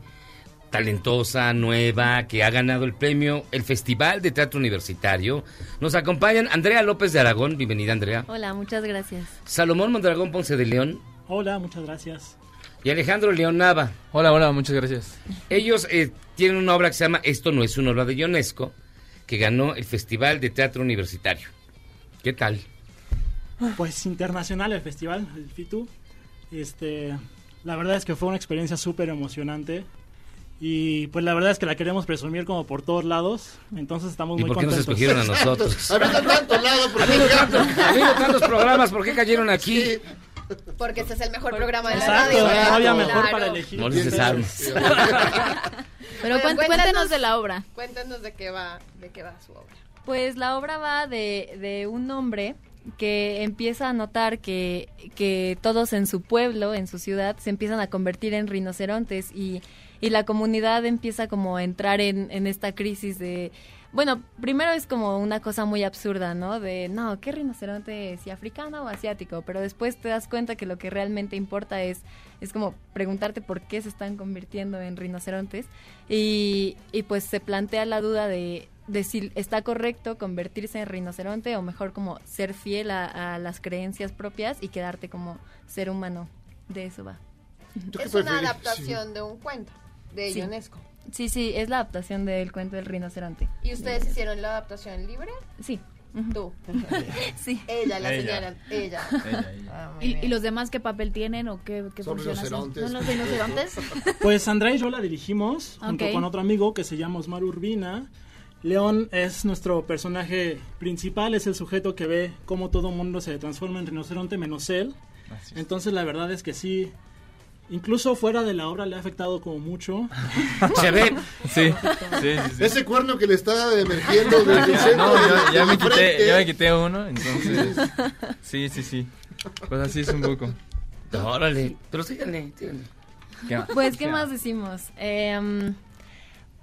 talentosa, nueva, que ha ganado el premio, el Festival de Teatro Universitario. Nos acompañan Andrea López de Aragón, bienvenida Andrea. Hola, muchas gracias. Salomón Mondragón Ponce de León Hola, muchas gracias. y Alejandro León Nava. Hola, hola, muchas gracias. Ellos eh, tienen una obra que se llama Esto no es una obra de Ionesco, que ganó el Festival de Teatro Universitario. ¿Qué tal? Pues internacional el festival, el FITU. Este, la verdad es que fue una experiencia súper emocionante. Y pues la verdad es que la queremos presumir como por todos lados. Entonces estamos ¿Y muy por qué nos contentos. escogieron a nosotros? Habiendo tanto lado, ¿por qué tanto- habiendo tantos programas, ¿por qué cayeron aquí? Porque este es el mejor programa de la Exacto, radio. había mejor Claro. para elegir. No les. Pero Bueno, cuént- cuéntenos de la obra. Cuéntanos de qué va, de qué va su obra. Pues la obra va de, de un hombre que empieza a notar que, que todos en su pueblo, en su ciudad, se empiezan a convertir en rinocerontes y, y la comunidad empieza como a entrar en, en esta crisis de... Bueno, primero es como una cosa muy absurda, ¿no? De, no, ¿qué rinoceronte? ¿Si africano o asiático? Pero después te das cuenta que lo que realmente importa es, es como preguntarte por qué se están convirtiendo en rinocerontes. Y, y pues se plantea la duda de, de si está correcto convertirse en rinoceronte o mejor como ser fiel a, a las creencias propias y quedarte como ser humano. De eso va. Es una adaptación de un cuento de Sí. Ionesco. Sí, sí, es la adaptación del cuento del rinoceronte. ¿Y ustedes hicieron la adaptación libre? Sí. Tú. sí. Ella, la Ella. señora. Ella. Ah, muy ¿Y, bien. y los demás qué papel tienen o qué, qué Son rinocerontes. ¿Son los rinocerontes? Pues Andrea y yo la dirigimos junto Ok. con otro amigo que se llama Osmar Urbina. León es nuestro personaje principal, es el sujeto que ve cómo todo mundo se transforma en rinoceronte menos él. Entonces la verdad es que sí, incluso fuera de la obra le ha afectado como mucho. Se ve. Sí, sí, sí. sí. Ese cuerno que le está emergiendo desde el centro No, ya, me quité, ya me quité uno, entonces. Sí, sí, sí. Pues así es un poco. Órale, pero síganle, síganle. ¿Qué más? Pues, ¿qué más decimos? Eh,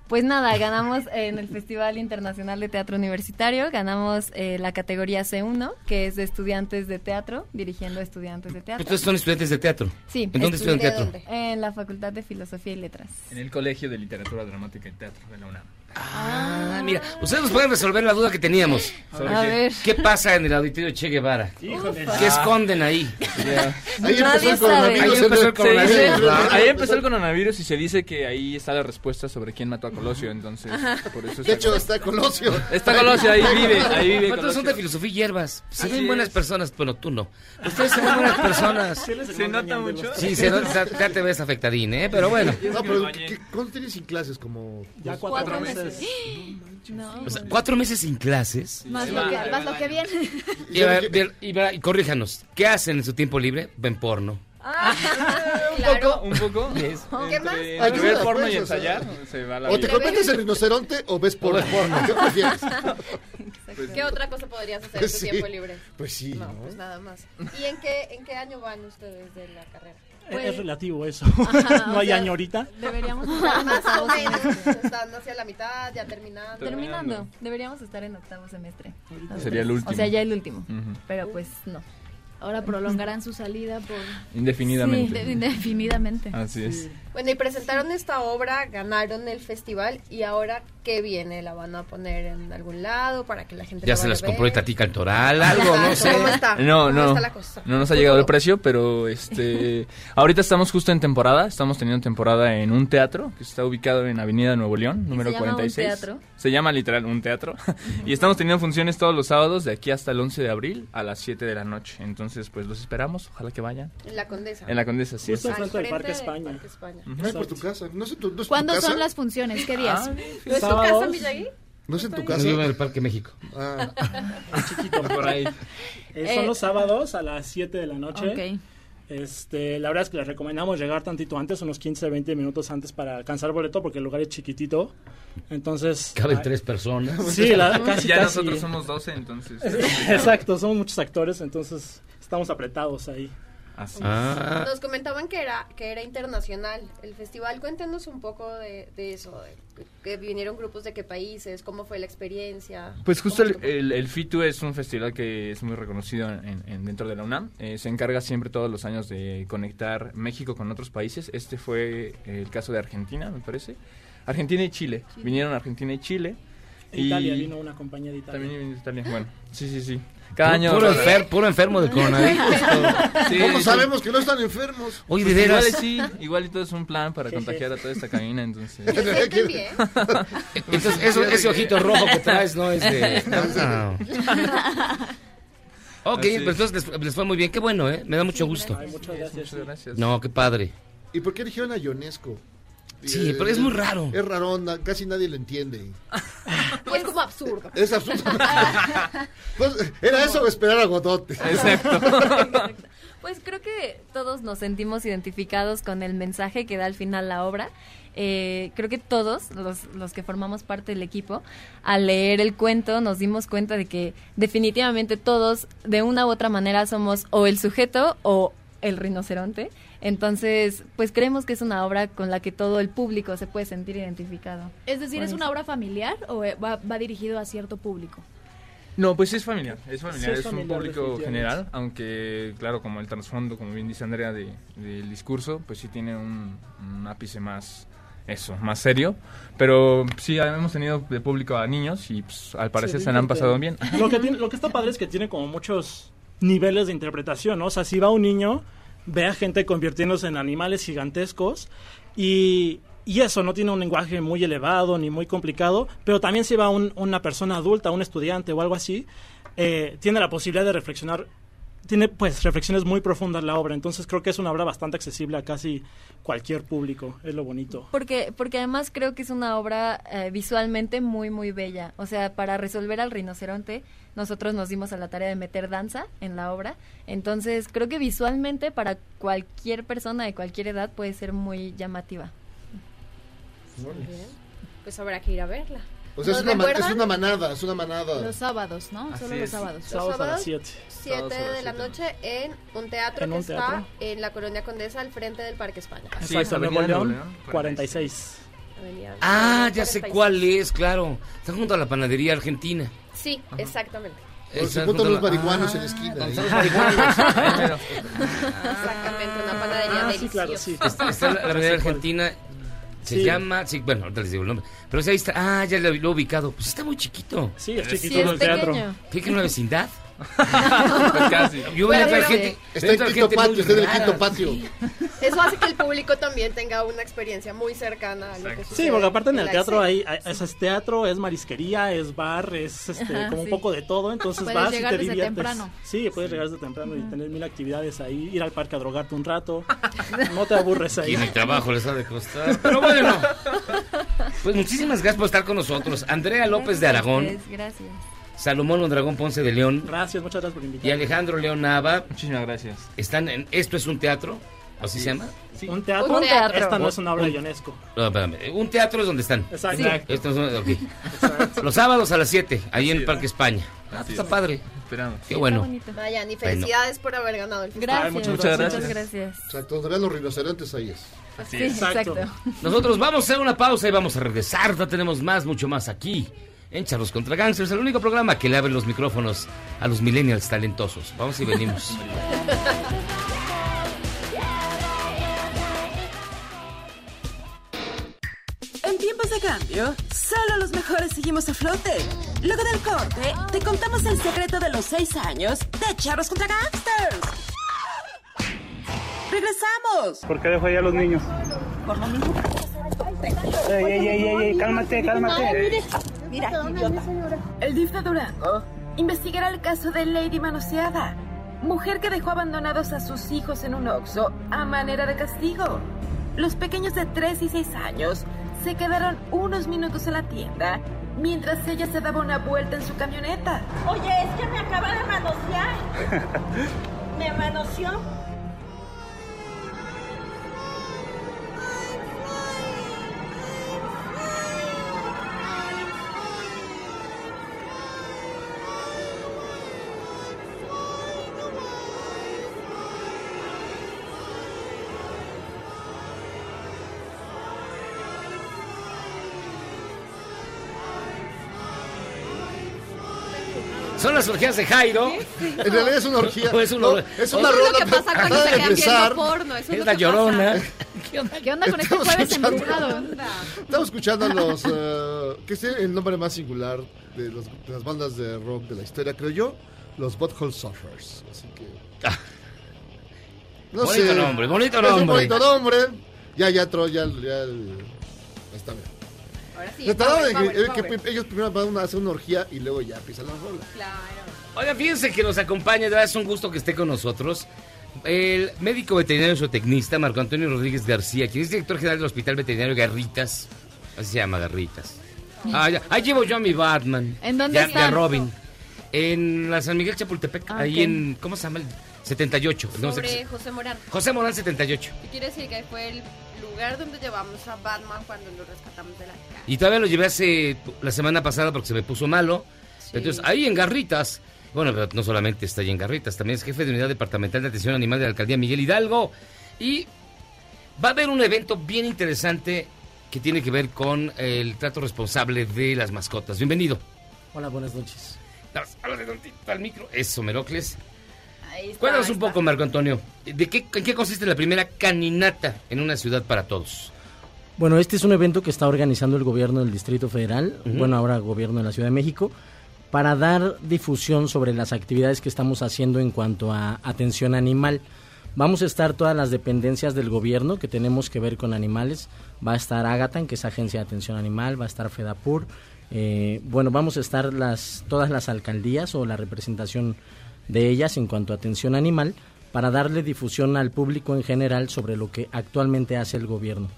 pues nada, ganamos en el Festival Internacional de Teatro Universitario, ganamos eh, la categoría C1, que es de estudiantes de teatro, dirigiendo a estudiantes de teatro. Ustedes son estudiantes de teatro. Sí. ¿En dónde estu- estudian teatro? En la Facultad de Filosofía y Letras. En el Colegio de Literatura Dramática y Teatro de la UNAM. Ah, mira, ustedes nos pueden resolver la duda que teníamos. ¿Sobre A qué? ver. ¿Qué pasa en el auditorio Che Guevara? Híjole. ¿Qué esconden ahí? Ahí empezó Nadie el sabe. coronavirus. Ahí empezó el coronavirus, ¿verdad? ahí empezó el coronavirus y se dice que ahí está la respuesta sobre quién mató a Colosio, entonces por eso De hecho, está Colosio. está Colosio ahí vive, ahí vive todos son de filosofía y hierbas. Se ven buenas es. personas, bueno, tú no. Ustedes se ven buenas personas. ¿Se nota mucho? Sí, se nota- ya te ves afectadín, ¿eh? Pero bueno. No, pero ¿qué- ¿cuánto tienes sin clases? Como Ya cuatro, Cuatro meses. No, O sea, cuatro meses sin clases. Más, lo que, más lo que viene. Y, a ver, y, ver, y corríjanos, ¿qué hacen en su tiempo libre? Ven porno. Claro. Un poco. Yes. ¿Qué más? Entre, Ayuda, entre ver porno pues, y o sea. ensayar, se va la O te conviertes en rinoceronte o ves porno. ¿Qué prefieres? ¿Qué otra cosa podrías hacer en tu Sí. tiempo libre? Pues sí, No, ¿no? pues nada más. ¿Y en qué, en qué año van ustedes de la carrera? Es- es relativo eso. Ajá, no hay sea, año ahorita. Deberíamos estar en Más o octavo menos. semestre. Están hacia la mitad, ya terminando. Terminando. Deberíamos estar en octavo semestre. Sería el último. O sea, ya el último. Pero pues no. Ahora prolongarán su salida por... Indefinidamente. Sí, indefinidamente. Así es. Bueno, y presentaron esta obra, ganaron el festival y ahora, ¿qué viene? ¿La van a poner en algún lado para que la gente Ya la se las compró ver? Itati Cantoral, algo, no sé. ¿Cómo está? No, ¿Cómo no, está la cosa? no nos ha llegado el precio, pero este, ahorita estamos justo en temporada, estamos teniendo temporada en un teatro que está ubicado en Avenida Nuevo León, número se llama un 46. teatro? Se llama literal un teatro y estamos teniendo funciones todos los sábados de aquí hasta el 11 de abril a las 7 de la noche. Entonces, pues los esperamos, ojalá que vayan. En la Condesa. En la Condesa, sí. Justo del Al Parque frente España. Parque España. Ujú. Ay, por tu casa. ¿No en tu, no es en tu ¿Cuándo casa? son las funciones? ¿Qué días? ¿No es tu casa. Miyagi? ¿No es en tu Yo casa? vivo en el Parque México. Ah, chiquito por ahí. Eh, son los sábados a las 7 de la noche. Ok. Este, la verdad es que les recomendamos llegar tantito antes, unos 15, 20 minutos antes para alcanzar boleto porque el lugar es chiquitito. Entonces... Caben ah, tres personas. Sí, la- casi, ya casi. nosotros somos 12, entonces. Exacto, somos muchos actores, entonces estamos apretados ahí. Así Ah. Nos comentaban que era que era internacional el festival. Cuéntenos un poco de, de eso, de que vinieron grupos de qué países, cómo fue la experiencia. Pues justo el, ¿Cómo- el, el FITU es un festival que es muy reconocido en, en- dentro de la UNAM. Eh, se encarga siempre todos los años de conectar México con otros países. Este fue el caso de Argentina, me parece. Argentina y Chile. Vinieron Argentina y Chile. De Italia vino una compañía de Italia. También vino de Italia. Bueno, sí, sí, sí. Cada Puro- año... puro, enfer- puro enfermo de coronavirus. Sí, ¿Cómo sí. sabemos que no están enfermos? Oye, de Pues veras. igual sí, igual y todo es un plan para contagiar a toda esta cabina, entonces... Entonces, eso- ese ojito rojo que traes no es de. No. Ok, Así pues entonces les, les fue muy bien. Qué bueno, ¿eh? Me da mucho gusto. Ay, muchas gracias. Muchas gracias. No, qué padre. ¿Y por qué eligieron a Ionesco? Sí, pero es muy raro. Es raro, na- casi nadie lo entiende. Es como absurdo. Es absolutamente. Pues, era eso esperar a Godote. Exacto. Pues creo que todos nos sentimos identificados con el mensaje que da al final la obra. Eh, creo que todos los, los que formamos parte del equipo, al leer el cuento nos dimos cuenta de que definitivamente todos, de una u otra manera, somos o el sujeto o el rinoceronte. Entonces, pues creemos que es una obra con la que todo el público se puede sentir identificado. Es decir, ¿es eso. una obra familiar o eh, va, va dirigido a cierto público? No, pues es familiar, es familiar, Sí, es es, un público general, aunque claro, como el trasfondo, como bien dice Andrea, de- del discurso, pues sí tiene un, un ápice más, eso, más serio, pero sí hemos tenido de público a niños y pues, al parecer Sí, se han pasado bien. Lo que, tiene, lo que está padre es que tiene como muchos niveles de interpretación, ¿no? O sea, si va un niño, ve a gente convirtiéndose en animales gigantescos y, y eso no tiene un lenguaje muy elevado ni muy complicado, pero también si va un- una persona adulta, un estudiante o algo así, eh, tiene la posibilidad de reflexionar, tiene pues reflexiones muy profundas la obra, entonces creo que es una obra bastante accesible a casi cualquier público, es lo bonito. Porque, porque además creo que es una obra eh, visualmente muy, muy bella. O sea, para resolver al rinoceronte, nosotros nos dimos a la tarea de meter danza en la obra. Entonces, creo que visualmente para cualquier persona de cualquier edad puede ser muy llamativa. Pues habrá que ir a verla. O sea, es ¿Nos una, es una manada, es una manada. Los sábados, ¿no? Así Solo es. los sábados. Los Sábados a las sábados, 7. 7 Sábados a las de la noche en un teatro En que un está teatro. en la Colonia Condesa al frente del Parque España. Sí, Exacto, es Avenida Nuevo León, Nuevo León, 46. Avenida Ah, ya sé 46. cuál es, claro. Está junto a la panadería argentina. Sí, exactamente. Donde se juntan junto los marihuanos Ah, en la esquina. los. Exactamente, una panadería Ah, sí, deliciosa. claro, sí. Está está la, la avenida Sí, cuál. argentina. Se Sí. llama, sí, bueno, ahorita les digo el nombre. Pero sí, ahí está, ah, ya lo, lo he ubicado. Pues está muy chiquito. Sí, es Sí, chiquito es el teatro. ¿Qué que una vecindad? Pues casi. Yo voy a gente. Está en quinto patio, está en el quinto patio. Eso hace que el público también tenga una experiencia muy cercana a lo que Sí, porque aparte en el teatro hay, hay- es, es teatro, es marisquería, es bar, es este, Ajá, como un sí. poco de todo, entonces Puedes vas y te desde diviertes. temprano. Sí, puedes llegar desde temprano y tener mil actividades ahí, ir al parque a drogarte un rato, no te aburres ahí. Y el trabajo les ha de costar. Pero bueno. Pues muchísimas gracias por estar con nosotros. Andrea López de Aragón, Gracias, Gracias. Salomón Mondragón Ponce de León Gracias, muchas gracias por y invitarme. Alejandro León Nava Muchísimas gracias. están en Esto es un teatro. ¿Así se llama? Un teatro, Un teatro. esta no es una obra de Ionesco. No, espérame. Un teatro es donde están. Exacto. Esto es un- ok. Los sábados a las 7, ahí en el Parque España. Ah, pues está padre. Esperamos. Qué bueno. Vayan y felicidades por haber ganado el festival. Gracias. muchas Muchas Muchas gracias. gracias. Exacto, vean los rinocerontes ahí es. Sí, Exacto. exacto. Nosotros vamos a hacer una pausa y vamos a regresar. Ya tenemos más, mucho más aquí en Charlos contra Gangsters, el único programa que le abre los micrófonos a los millennials talentosos. Vamos y venimos. De cambio, solo los mejores seguimos a flote. Luego del corte, te contamos el secreto de los seis años de Charros contra Gangsters. ¡Regresamos! ¿Por qué dejo ahí a los niños? Por lo mismo. Ey, ey, ey, ey, ey, cálmate, cálmate. Mira, idiota. El DIF de Durango investigará el caso de Lady Manoseada, mujer que dejó abandonados a sus hijos en un oxo a manera de castigo. Los pequeños de 3 y 6 años se quedaron unos minutos en la tienda mientras ella se daba una vuelta en su camioneta. Oye, es que me acaba de manosear. Me manoseó. Las orgías de Jairo. En realidad es una orgía. No, es una, No, es una rola que pasa cuando acaba se de quedan viendo empezar. porno, eso es la llorona. ¿Qué onda con este Estamos jueves escuchando- embrujado? Estamos escuchando a los. eh, que es el nombre más singular de, los- de las bandas de rock de la historia, creo yo. Los Butthole Surfers. Así que. No Bonito sé. nombre, bonito Es un nombre. bonito nombre. Ya, ya, entró, ya. ya el- está bien. Ahora sí. Se trataron de power, que, power, que power. ellos primero van a hacer una orgía y luego ya empiezan las rolas. Oigan, fíjense que nos acompaña, de verdad es un gusto que esté con nosotros. El médico veterinario zootecnista Marco Antonio Rodríguez García, quien es director general del Hospital Veterinario Garritas. Así se llama, Garritas. Ah, ya, ahí llevo yo a mi Batman. ¿En dónde Ya- está? ya Robin. En la San Miguel Chapultepec, Ah, ahí en, ¿cómo se llama? El 78. no sé Sobre qué- José Morán. José Morán 78. ¿Qué quiere decir que fue el lugar donde llevamos a Batman cuando lo rescatamos de la calle? Y todavía lo llevé hace la semana pasada porque se me puso malo. Entonces, ahí en Garritas. Bueno, pero no solamente está ahí en Garritas, también es jefe de unidad departamental de atención animal de la alcaldía Miguel Hidalgo. Y va a haber un evento bien interesante que tiene que ver con el trato responsable de las mascotas. Bienvenido. Hola, buenas noches. Tantito al micro. Eso, Merocles. Ahí está, Cuéntanos ahí un está. poco, Marco Antonio. ¿De qué, ¿En qué consiste la primera caninata en una ciudad para todos? Bueno, este es un evento que está organizando el gobierno del Distrito Federal, bueno, ahora gobierno de la Ciudad de México, para dar difusión sobre las actividades que estamos haciendo en cuanto a atención animal. Vamos a estar todas las dependencias del gobierno que tenemos que ver con animales. Va a estar Agatan, que es Agencia de Atención Animal, va a estar Fedapur. eh, bueno, vamos a estar las, todas las alcaldías o la representación de ellas en cuanto a atención animal para darle difusión al público en general sobre lo que actualmente hace el gobierno.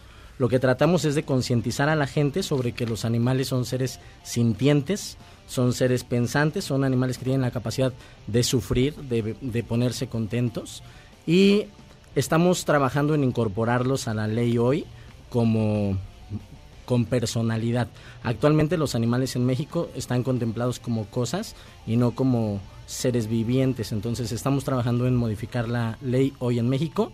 Lo que tratamos es de concientizar a la gente sobre que los animales son seres sintientes, son seres pensantes, son animales que tienen la capacidad de sufrir, de, ponerse contentos y estamos trabajando en incorporarlos a la ley hoy como con personalidad. Actualmente los animales en México están contemplados como cosas y no como seres vivientes. Entonces estamos trabajando en modificar la ley hoy en México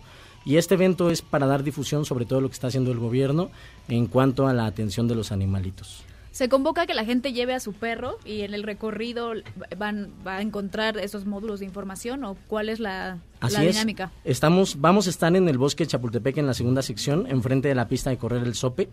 y este evento es para dar difusión sobre todo lo que está haciendo el gobierno en cuanto a la atención de los animalitos. Se convoca que la gente lleve a su perro y en el recorrido van va a encontrar esos módulos de información o cuál es la, Así la es. dinámica. Estamos, vamos a estar en el bosque de Chapultepec en la segunda sección, enfrente de la pista de correr el Sope.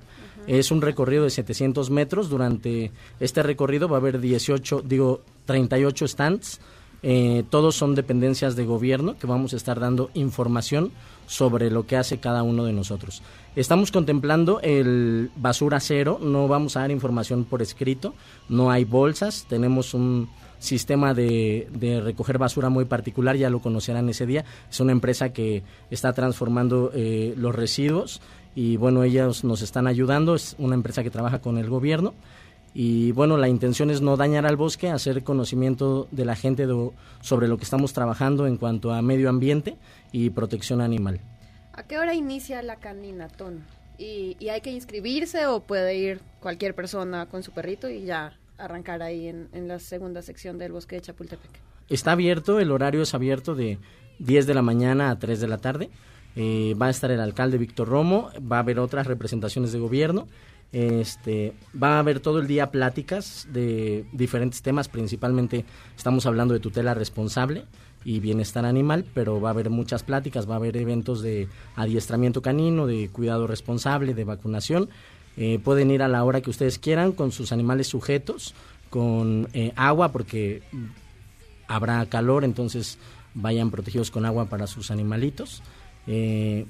Es un recorrido de 700 metros. Durante este recorrido va a haber 18, digo, 38 stands. Eh, todos son dependencias de gobierno que vamos a estar dando información sobre lo que hace cada uno de nosotros. Estamos contemplando el basura cero, no vamos a dar información por escrito, no hay bolsas, tenemos un sistema de, de recoger basura muy particular, ya lo conocerán ese día, es una empresa que está transformando eh, los residuos y bueno, ellos nos están ayudando, es una empresa que trabaja con el gobierno y bueno, la intención es no dañar al bosque, hacer conocimiento de la gente de- sobre lo que estamos trabajando en cuanto a medio ambiente y protección animal. ¿A qué hora inicia la caninatón? ¿Y, y hay que inscribirse o puede ir cualquier persona con su perrito y ya arrancar ahí en, en la segunda sección del bosque de Chapultepec? Está abierto, el horario es abierto de 10 de la mañana a 3 de la tarde. Eh, va a estar el alcalde Víctor Romo, va a haber otras representaciones de gobierno. Este, va a haber todo el día pláticas de diferentes temas, principalmente estamos hablando de tutela responsable y bienestar animal, pero va a haber muchas pláticas, va a haber eventos de adiestramiento canino, de cuidado responsable, de vacunación. Eh, pueden ir a la hora que ustedes quieran con sus animales sujetos, con eh, agua, porque habrá calor, entonces vayan protegidos con agua para sus animalitos. Eh,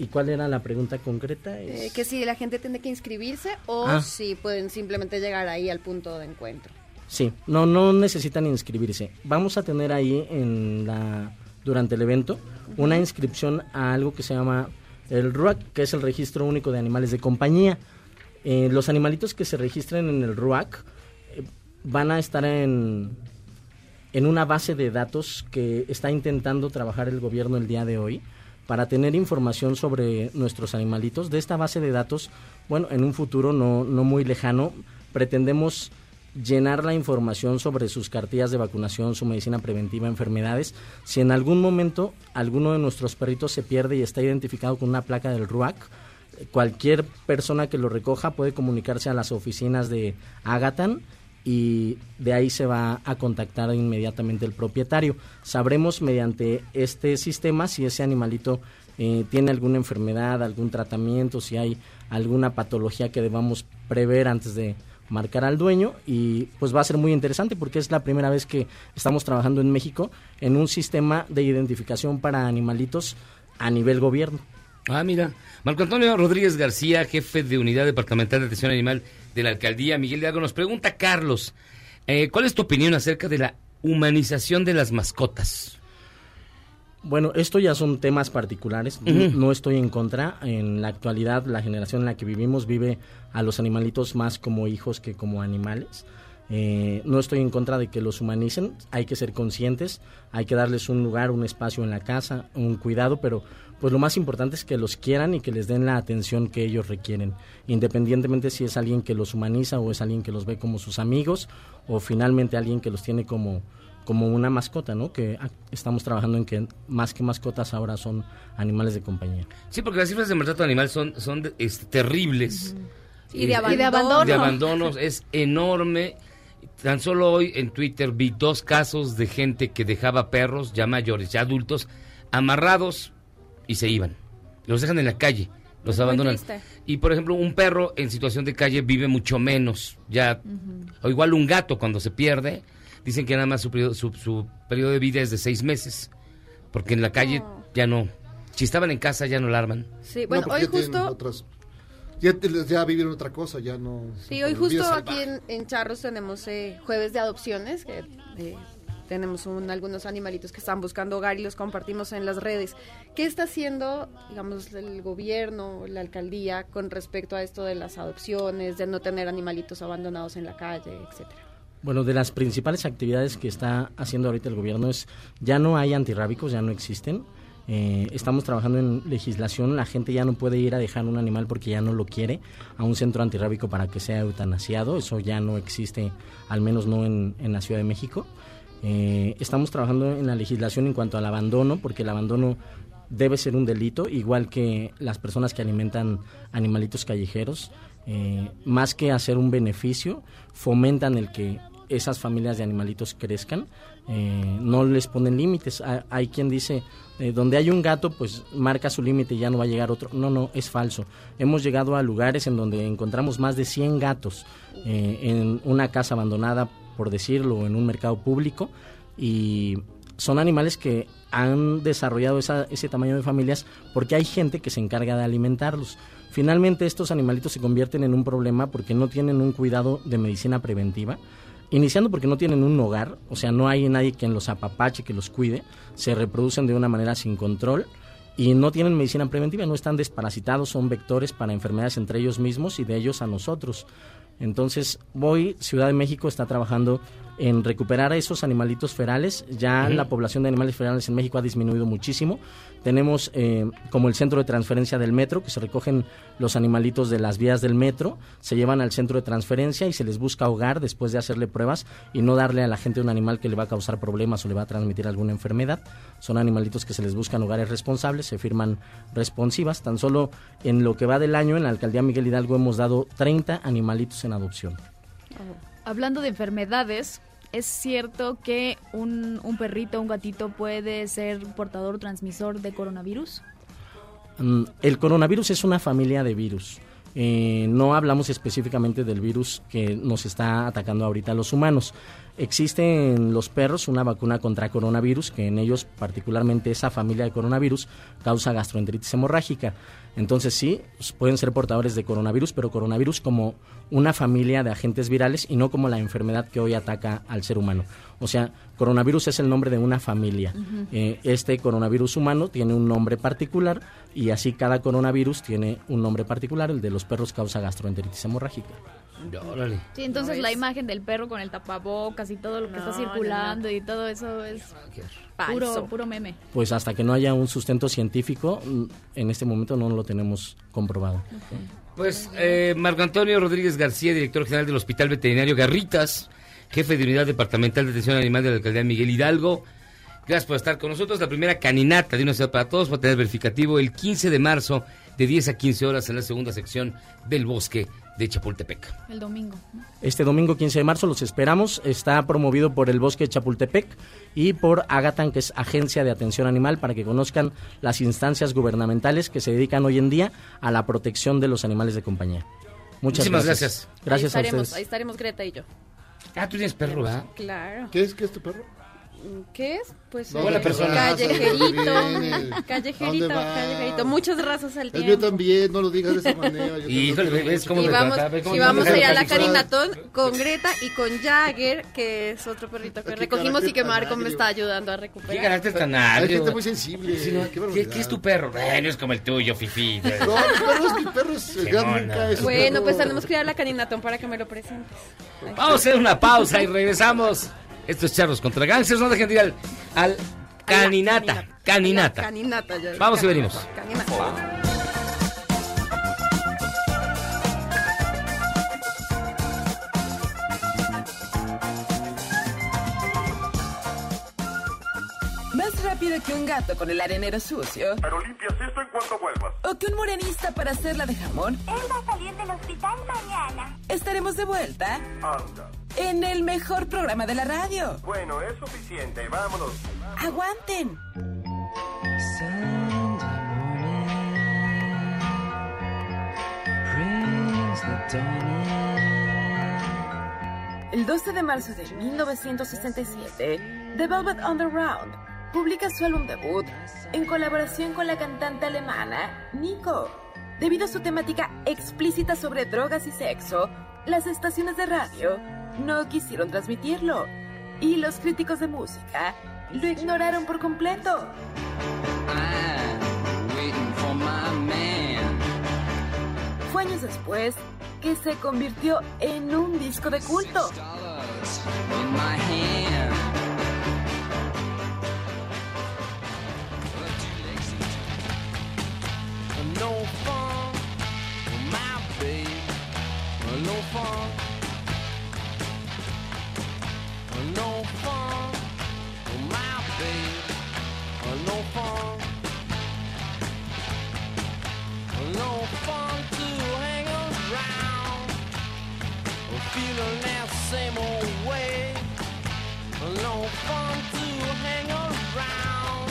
¿Y cuál era la pregunta concreta? Eh, que si la gente tiene que inscribirse o Ah. si pueden simplemente llegar ahí al punto de encuentro. Sí, no, no necesitan inscribirse. Vamos a tener ahí en la, durante el evento una inscripción a algo que se llama el RUAC, que es el Registro Único de Animales de Compañía. Eh, los animalitos que se registren en el RUAC eh, van a estar en, en una base de datos que está intentando trabajar el gobierno el día de hoy para tener información sobre nuestros animalitos. De esta base de datos, bueno, en un futuro no, no muy lejano, pretendemos llenar la información sobre sus cartillas de vacunación, su medicina preventiva, enfermedades. Si en algún momento alguno de nuestros perritos se pierde y está identificado con una placa del RUAC, cualquier persona que lo recoja puede comunicarse a las oficinas de Agatan y de ahí se va a contactar inmediatamente el propietario. Sabremos mediante este sistema si ese animalito eh, tiene alguna enfermedad, algún tratamiento, si hay alguna patología que debamos prever antes de marcar al dueño y pues va a ser muy interesante porque es la primera vez que estamos trabajando en México en un sistema de identificación para animalitos a nivel gobierno. Ah, mira. Marco Antonio Rodríguez García, jefe de Unidad Departamental de Atención Animal de la Alcaldía Miguel Hidalgo, nos pregunta, Carlos, eh, ¿cuál es tu opinión acerca de la humanización de las mascotas? Bueno, esto ya son temas particulares. No estoy en contra. En la actualidad, la generación en la que vivimos vive a los animalitos más como hijos que como animales. Eh, no estoy en contra de que los humanicen. Hay que ser conscientes. Hay que darles un lugar, un espacio en la casa, un cuidado, pero pues lo más importante es que los quieran y que les den la atención que ellos requieren, independientemente si es alguien que los humaniza o es alguien que los ve como sus amigos o finalmente alguien que los tiene como como una mascota, ¿no? Que estamos trabajando en que más que mascotas ahora son animales de compañía. Sí, porque las cifras de maltrato animal son, son de- este, terribles. Y de abandono. Y de abandono. De abandonos es enorme. Tan solo hoy en Twitter vi dos casos de gente que dejaba perros ya mayores, ya adultos, amarrados y se iban. Los dejan en la calle, los Muy abandonan. triste. Y por ejemplo, un perro en situación de calle vive mucho menos, ya o igual un gato cuando se pierde, dicen que nada más su periodo, su, su periodo de vida es de seis meses, porque en la calle ya no. Si estaban en casa ya no la arman. Sí, No, bueno, hoy justo, otras- ya, te- ya vivieron otra cosa, ya no... sí, hoy justo aquí en, en Charros tenemos eh, jueves de adopciones, que eh, tenemos un- algunos animalitos que están buscando hogar y los compartimos en las redes. ¿Qué está haciendo, digamos, el gobierno, la alcaldía con respecto a esto de las adopciones, de no tener animalitos abandonados en la calle, etcétera? Bueno, de las principales actividades que está haciendo ahorita el gobierno es, ya no hay antirrábicos, ya no existen. Eh, estamos trabajando en legislación, la gente ya no puede ir a dejar un animal porque ya no lo quiere a un centro antirrábico para que sea eutanasiado, eso ya no existe, al menos no en, en la Ciudad de México. Eh, estamos trabajando en la legislación en cuanto al abandono, porque el abandono debe ser un delito, igual que las personas que alimentan animalitos callejeros. Eh, más que hacer un beneficio, fomentan el que esas familias de animalitos crezcan, eh, no les ponen límites. Ha- Hay quien dice, eh, donde hay un gato, pues marca su límite y ya no va a llegar otro. No, no, es falso. Hemos llegado a lugares en donde encontramos más de 100 gatos eh, en una casa abandonada, por decirlo, en un mercado público, y son animales que han desarrollado esa- ese tamaño de familias porque hay gente que se encarga de alimentarlos. Finalmente estos animalitos se convierten en un problema porque no tienen un cuidado de medicina preventiva, iniciando porque no tienen un hogar, o sea, no hay nadie quien los apapache, que los cuide, se reproducen de una manera sin control y no tienen medicina preventiva, no están desparasitados, son vectores para enfermedades entre ellos mismos y de ellos a nosotros. Entonces, hoy Ciudad de México está trabajando en recuperar a esos animalitos ferales. Ya la población de animales ferales en México ha disminuido muchísimo. Tenemos eh, como el centro de transferencia del metro, que se recogen los animalitos de las vías del metro, se llevan al centro de transferencia y se les busca hogar después de hacerle pruebas y no darle a la gente un animal que le va a causar problemas o le va a transmitir alguna enfermedad. Son animalitos que se les buscan hogares responsables, se firman responsivas. Tan solo en lo que va del año en la alcaldía Miguel Hidalgo hemos dado 30 animalitos en adopción. Hablando de enfermedades, ¿es cierto que un, un perrito, un gatito puede ser portador transmisor de coronavirus? Mm, El coronavirus es una familia de virus. Eh, no hablamos específicamente del virus que nos está atacando ahorita a los humanos. Existe en los perros una vacuna contra coronavirus, que en ellos, particularmente esa familia de coronavirus, causa gastroenteritis hemorrágica. Entonces sí, s- pueden ser portadores de coronavirus, pero coronavirus como una familia de agentes virales y no como la enfermedad que hoy ataca al ser humano. O sea, coronavirus es el nombre de una familia. Eh, este coronavirus humano tiene un nombre particular y así cada coronavirus tiene un nombre particular. El de los perros causa gastroenteritis hemorrágica. Órale. Sí, entonces No la es- imagen del perro con el tapabocas y todo lo que No, está no, circulando y todo eso es puro, Falso. puro meme. Pues hasta que no haya un sustento científico, mm, en este momento no lo tenemos comprobado. Pues eh, Marco Antonio Rodríguez García, director general del Hospital Veterinario Garritas, jefe de Unidad Departamental de Atención Animal de la Alcaldía Miguel Hidalgo. Gracias por estar con nosotros. La primera caninata de una ciudad para todos va a tener verificativo el 15 de marzo de 10 a 15 horas en la segunda sección del bosque de Chapultepec. El domingo. Este domingo 15 de marzo los esperamos. Está promovido por el Bosque de Chapultepec y por Agatan, que es Agencia de Atención Animal, para que conozcan las instancias gubernamentales que se dedican hoy en día a la protección de los animales de compañía. Muchas Muchísimas gracias. gracias. Gracias ahí a estaremos, ustedes. ahí estaremos Greta y yo. Ah, tú tienes perro, ¿verdad? Claro. ¿Qué es? ¿Qué es tu perro? ¿Qué es? Pues No, buena persona. ¿De dónde callejerito, callejerito, callejerito, muchas razas al El tiempo. mío también, no lo digas de esa manera. yo Híjole, ¿ves cómo Y vamos, trata? ¿Ves cómo y vamos a ir a la carinatón con Greta y con Jagger, que es otro perrito que Qué recogimos y que Marco me está ayudando a ¿Qué recuperar. carácter tan Hay gente muy sensible. Sí, no, qué ¿Qué, qué es tu perro? Bueno, es como el tuyo, Fifi. No, mi perro es, mi perro es Qué Bueno, perro- pues tenemos que ir a la caninatón para que me lo presentes. Vamos a hacer una pausa y regresamos. Esto es Charlos contra Gangsters. No dejen de ir al, al Caninata. Caninata. Caninata, ya. Vamos y venimos. Caninata. Más rápido que un gato con el arenero sucio. Pero limpias esto en cuanto vuelvas. O que un morenista para hacerla de jamón. Él va a salir del hospital mañana. Estaremos de vuelta Anda. En el mejor programa de la radio. Bueno, es suficiente. Vámonos. ¡Aguanten! El 12 de marzo de 1967, The Velvet Underground publica su álbum debut en colaboración con la cantante alemana Nico. Debido a su temática explícita sobre drogas y sexo, las estaciones de radio no quisieron transmitirlo y los críticos de música lo ignoraron por completo. Fue años después que se convirtió en un disco de culto. No fun. No fun, my babe. No fun. No fun to hang around. Feeling that same old way. No fun to hang around.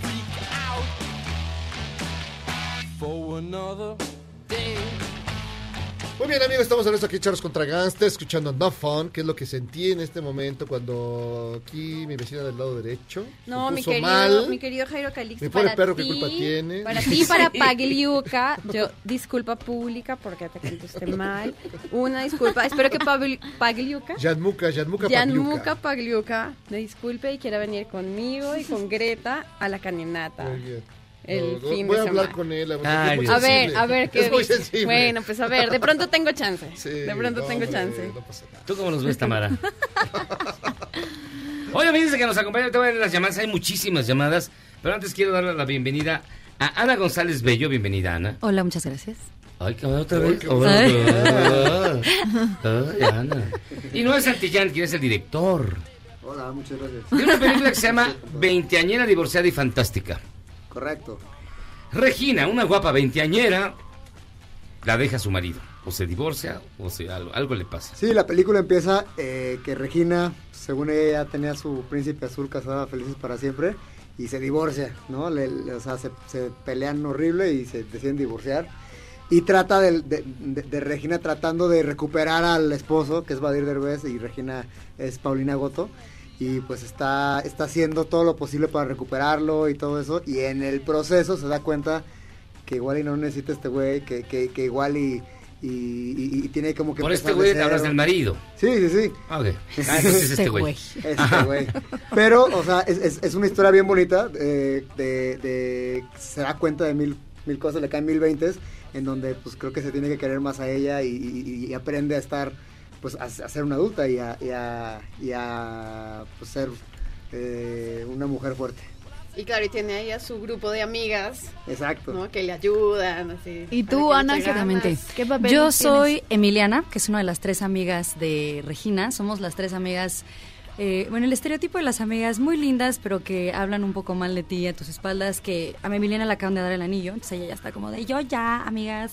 Freak out for another day. Muy bien, amigos, estamos en esto aquí, Charlos contra Gangsters, escuchando No Fun, que es lo que sentí en este momento cuando aquí mi vecina del lado derecho No, mi querido, mal. mi querido Jairo Calixto. Mi pobre para perro, ¿qué culpa tiene? Para ti, para Pagliuca, yo disculpa pública porque te contesté mal. Una disculpa. Espero que Pagliuca, Yanmuca, Yanmuca Gianmuca Pagliuca, me disculpe y quiera venir conmigo y con Greta a la caninata. Muy bien. El No, fin voy de a hablar semana. con él. A ver, Ay, A ver, a ver qué Es muy dice. sensible. Bueno, pues a ver, de pronto tengo chance. Sí, de pronto no, tengo hombre, chance. no pasa nada. ¿Tú cómo nos ves, Tamara? Oye, fíjense que nos acompaña, te voy a leer las llamadas, hay muchísimas llamadas, pero antes quiero darle la bienvenida a Ana González Bello, bienvenida Ana. Hola, muchas gracias. Ay, que otra vez. qué Hola. Ay, Ana. Y no es Santillán, quien es el director. Hola, muchas gracias. De una película que se llama Veinteañera divorciada y fantástica. Correcto. Regina, una guapa veinteañera, la deja a su marido. O se divorcia, o se, algo, algo le pasa. Sí, la película empieza eh, que Regina, según ella, ya tenía a su príncipe azul casada felices para siempre y se divorcia, ¿no? Le- le- o sea, se, se pelean horrible y se deciden divorciar. Y trata de, de- de- de Regina tratando de recuperar al esposo, que es Badir Derbez, y Regina es Paulina Goto. Y pues está, está haciendo todo lo posible para recuperarlo y todo eso. Y en el proceso se da cuenta que igual y no necesita este güey, que, que, que igual y, y, y- y tiene como que... Por este güey te hablas del marido. Sí, sí, sí. Ah, ok. Ah, entonces es este güey. Este güey. Pero, o sea, es, es- es una historia bien bonita. eh, de, de- se da cuenta de mil, mil cosas, le caen mil veintes, en donde pues creo que se tiene que querer más a ella y, y- y aprende a estar, pues a, a ser una adulta y a, y a, y a, pues, ser eh, una mujer fuerte. Y claro, y tiene ahí a su grupo de amigas, Exacto. ¿no? Que le ayudan, así. ¿Y tú, Ana, Exactamente. ¿Qué papel Yo tienes? soy Emiliana, que es una de las tres amigas de Regina. Somos las tres amigas. eh, bueno, el estereotipo de las amigas muy lindas, pero que hablan un poco mal de ti a tus espaldas. Que a mi Emiliana le acaban de dar el anillo, entonces ella ya está como de yo ya, amigas.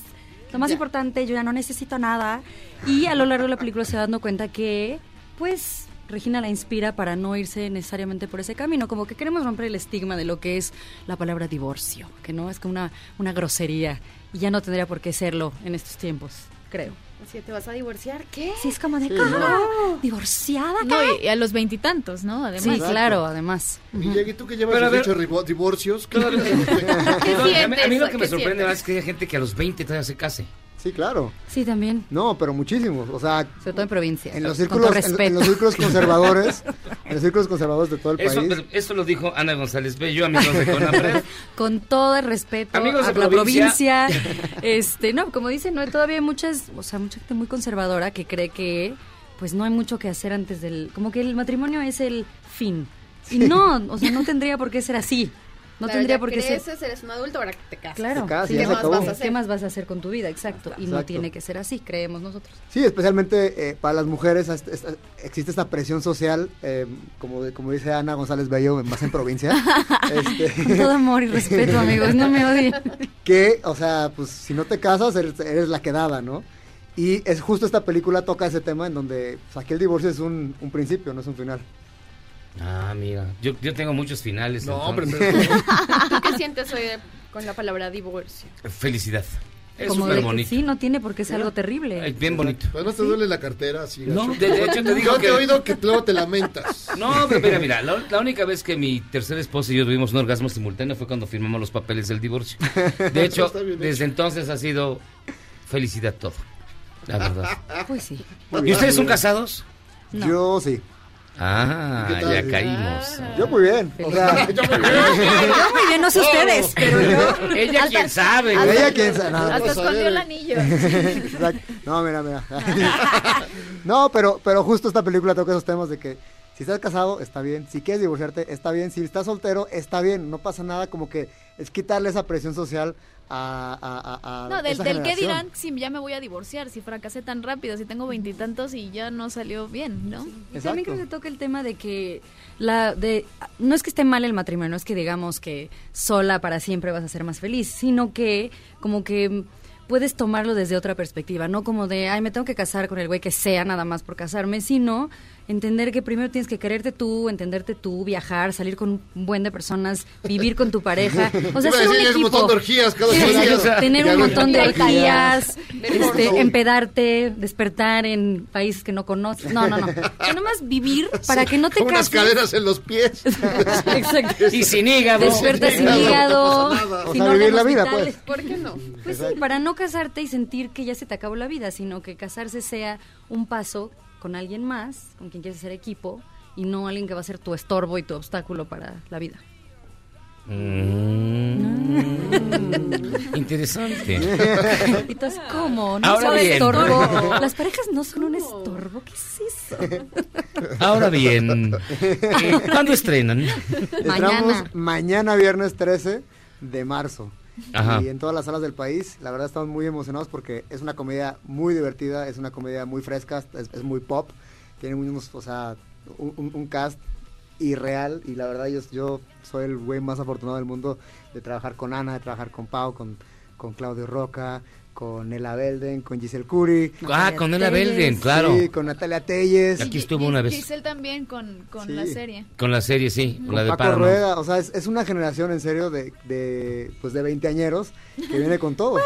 Lo más Ya. importante, yo ya no necesito nada. Y a lo largo de la película se va dando cuenta que, pues, Regina la inspira para no irse necesariamente por ese camino. Como que queremos romper el estigma de lo que es la palabra divorcio, que no es como una, una grosería. Y ya no tendría por qué serlo en estos tiempos, creo. Así, ¿te vas a divorciar? ¿Qué? Sí, es como de, Sí, "Ah, divorciada, No, ¿qué?". y a los veintitantos, ¿no? Además. Sí, claro, además. Y tú que llevas ver- 18 rivo- divorcios, ¿qué No, a mí, a mí lo que me ¿Qué sorprende más es que haya gente que a los 20 todavía se case. Sí, claro. Sí, también. No, pero muchísimos. O sea, Sobre todo en provincia. en los Con círculos, todo en, los círculos conservadores, en los círculos conservadores de todo el Eso, país. pero eso lo dijo Ana González Bello, amigos de Conapred. Con todo el respeto Amigos a de la provincia. provincia. este, no, como dicen, no, todavía hay muchas, o sea, mucha gente muy conservadora que cree que pues no hay mucho que hacer antes del, como que el matrimonio es el fin. Y no, o sea, no tendría por qué ser así. No Claro, tendría por qué ser eres un adulto, ahora que te casas. Claro, Te casas, sí, ¿qué, se más vas a hacer? ¿qué más vas a hacer con tu vida? Exacto. Y no tiene que ser así, creemos nosotros. Sí, especialmente eh, para las mujeres es- es- existe esta presión social, eh, como, de- como dice Ana González Bello, más en provincia. este, Con todo amor y respeto, amigos, no me odien. que, o sea, pues si no te casas, eres, eres la quedada, ¿no? Y es justo esta película toca ese tema en donde pues, aquí el divorcio es un, un principio, no es un final. Ah, mira. Yo, yo tengo muchos finales. No, entonces. hombre, pero- ¿Tú qué sientes hoy con la palabra divorcio? Felicidad. Es súper bonito. sí, no tiene por qué ser algo terrible. Es bien bonito. Además te duele la cartera así. No, de- de hecho te digo Yo te que- he oído que luego te lamentas. No, pero mira, mira, la, la única vez que mi tercera esposa y yo tuvimos un orgasmo simultáneo fue cuando firmamos los papeles del divorcio. De hecho, desde entonces ha sido felicidad todo. La verdad. Pues sí. ¿Y ustedes son casados? No. Yo sí. Ah, ya caímos. Yo muy bien. O sea, Yo muy bien, no sé ustedes, pero yo... Ella quién sabe. ella quién sabe. No, Hasta escondió el anillo. No, mira, mira. No, pero, pero justo esta película toca esos temas de que si estás casado, está bien. Si quieres divorciarte, está bien. Si estás soltero, está bien. No pasa nada como que es quitarle esa presión social a, a, a, a No, del, esa del qué dirán si ya me voy a divorciar, si fracasé tan rápido, si tengo veintitantos y ya no salió bien, ¿no? Y también creo que toca el tema de que la de no es que esté mal el matrimonio, no es que digamos que sola para siempre vas a ser más feliz, sino que como que puedes tomarlo desde otra perspectiva, no como de, ay, me tengo que casar con el güey que sea nada más por casarme, sino entender que primero tienes que quererte tú, entenderte tú, viajar, salir con un buen de personas, vivir con tu pareja, o sea, ser un equipo. montón de orgías cada tener un montón de orgías, este, empedarte, despertar en países que no conoces. No, no, no. Que nomás vivir para que no te Con unas cases. caderas en los pies. Exacto. Y sin hígado. Despiertas sin hígado. O sin sea, vivir la vida, vitales. pues. ¿Por qué no? Pues sí, para no casarte y sentir que ya se te acabó la vida, sino que casarse sea un paso con alguien más, con quien quieres hacer equipo, y no alguien que va a ser tu estorbo y tu obstáculo para la vida. Mm. Interesante. Entonces, ¿cómo? ¿No Ahora son bien. estorbo? Las parejas no son un estorbo. ¿Qué es eso? Ahora bien, ¿cuándo estrenan? Entramos mañana viernes 13 de marzo. Y en todas las salas del país, la verdad estamos muy emocionados porque es una comedia muy divertida, es una comedia muy fresca, es, muy pop, tiene unos, o sea, un, un- un cast irreal y la verdad yo, yo soy el güey más afortunado del mundo de trabajar con Ana, de trabajar con Pau, con, con Claudio Roca, con Ella Belden, con Giselle Curi. Ah, con Ella Belden, claro. Sí, con Natalia Telles. Aquí estuvo una vez. Giselle también con, con Sí. la serie. Con la serie, sí, con con la de Paco Paramount. Rueda, o sea, es, es una generación en serio de, de pues de veinteañeros que viene con todo. Ah,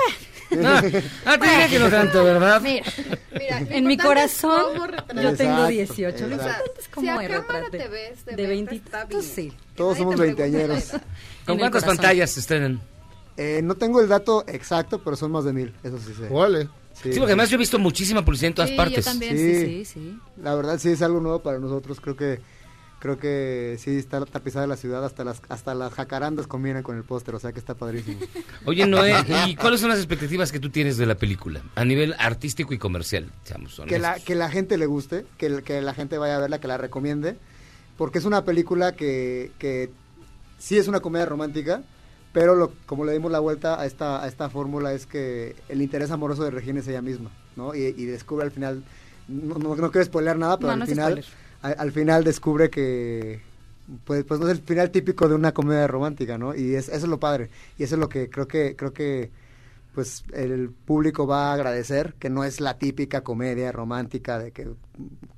ah, te dije que no tanto, ¿verdad? Mira, Mira, lo en mi corazón yo tengo Exacto, 18. Lo exacto. importante es Si cómo me retrate. te ves, te de ves, 20 está pues bien. sí. Todos Nadie somos veinteañeros. ¿Con cuántas pantallas se estrenan? Eh, no tengo el dato exacto, pero son más de mil, eso sí sé. Órale. Sí, Sí, porque además yo he visto muchísima publicidad en todas Sí, yo partes. también. Sí. Sí, sí. La verdad sí es algo nuevo para nosotros, creo que creo que sí está tapizada la ciudad, hasta las hasta las jacarandas combinan con el póster, o sea que está padrísimo. Oye, Noé, ¿y cuáles son las expectativas que tú tienes de la película? A nivel artístico y comercial, seamos que la, que la gente le guste, que, que la gente vaya a verla, que la recomiende, porque es una película que, que sí es una comedia romántica, pero lo, como le dimos la vuelta a esta, a esta fórmula es que el interés amoroso de Regina es ella misma, ¿no? Y, y descubre al final, no, no, no quiero spoilear nada, pero No, al final spoiler. al, al final descubre que pues, pues no es el final típico de una comedia romántica, ¿no? Y es, eso es lo padre, y eso es lo que creo que creo que pues el público va a agradecer que no es la típica comedia romántica de que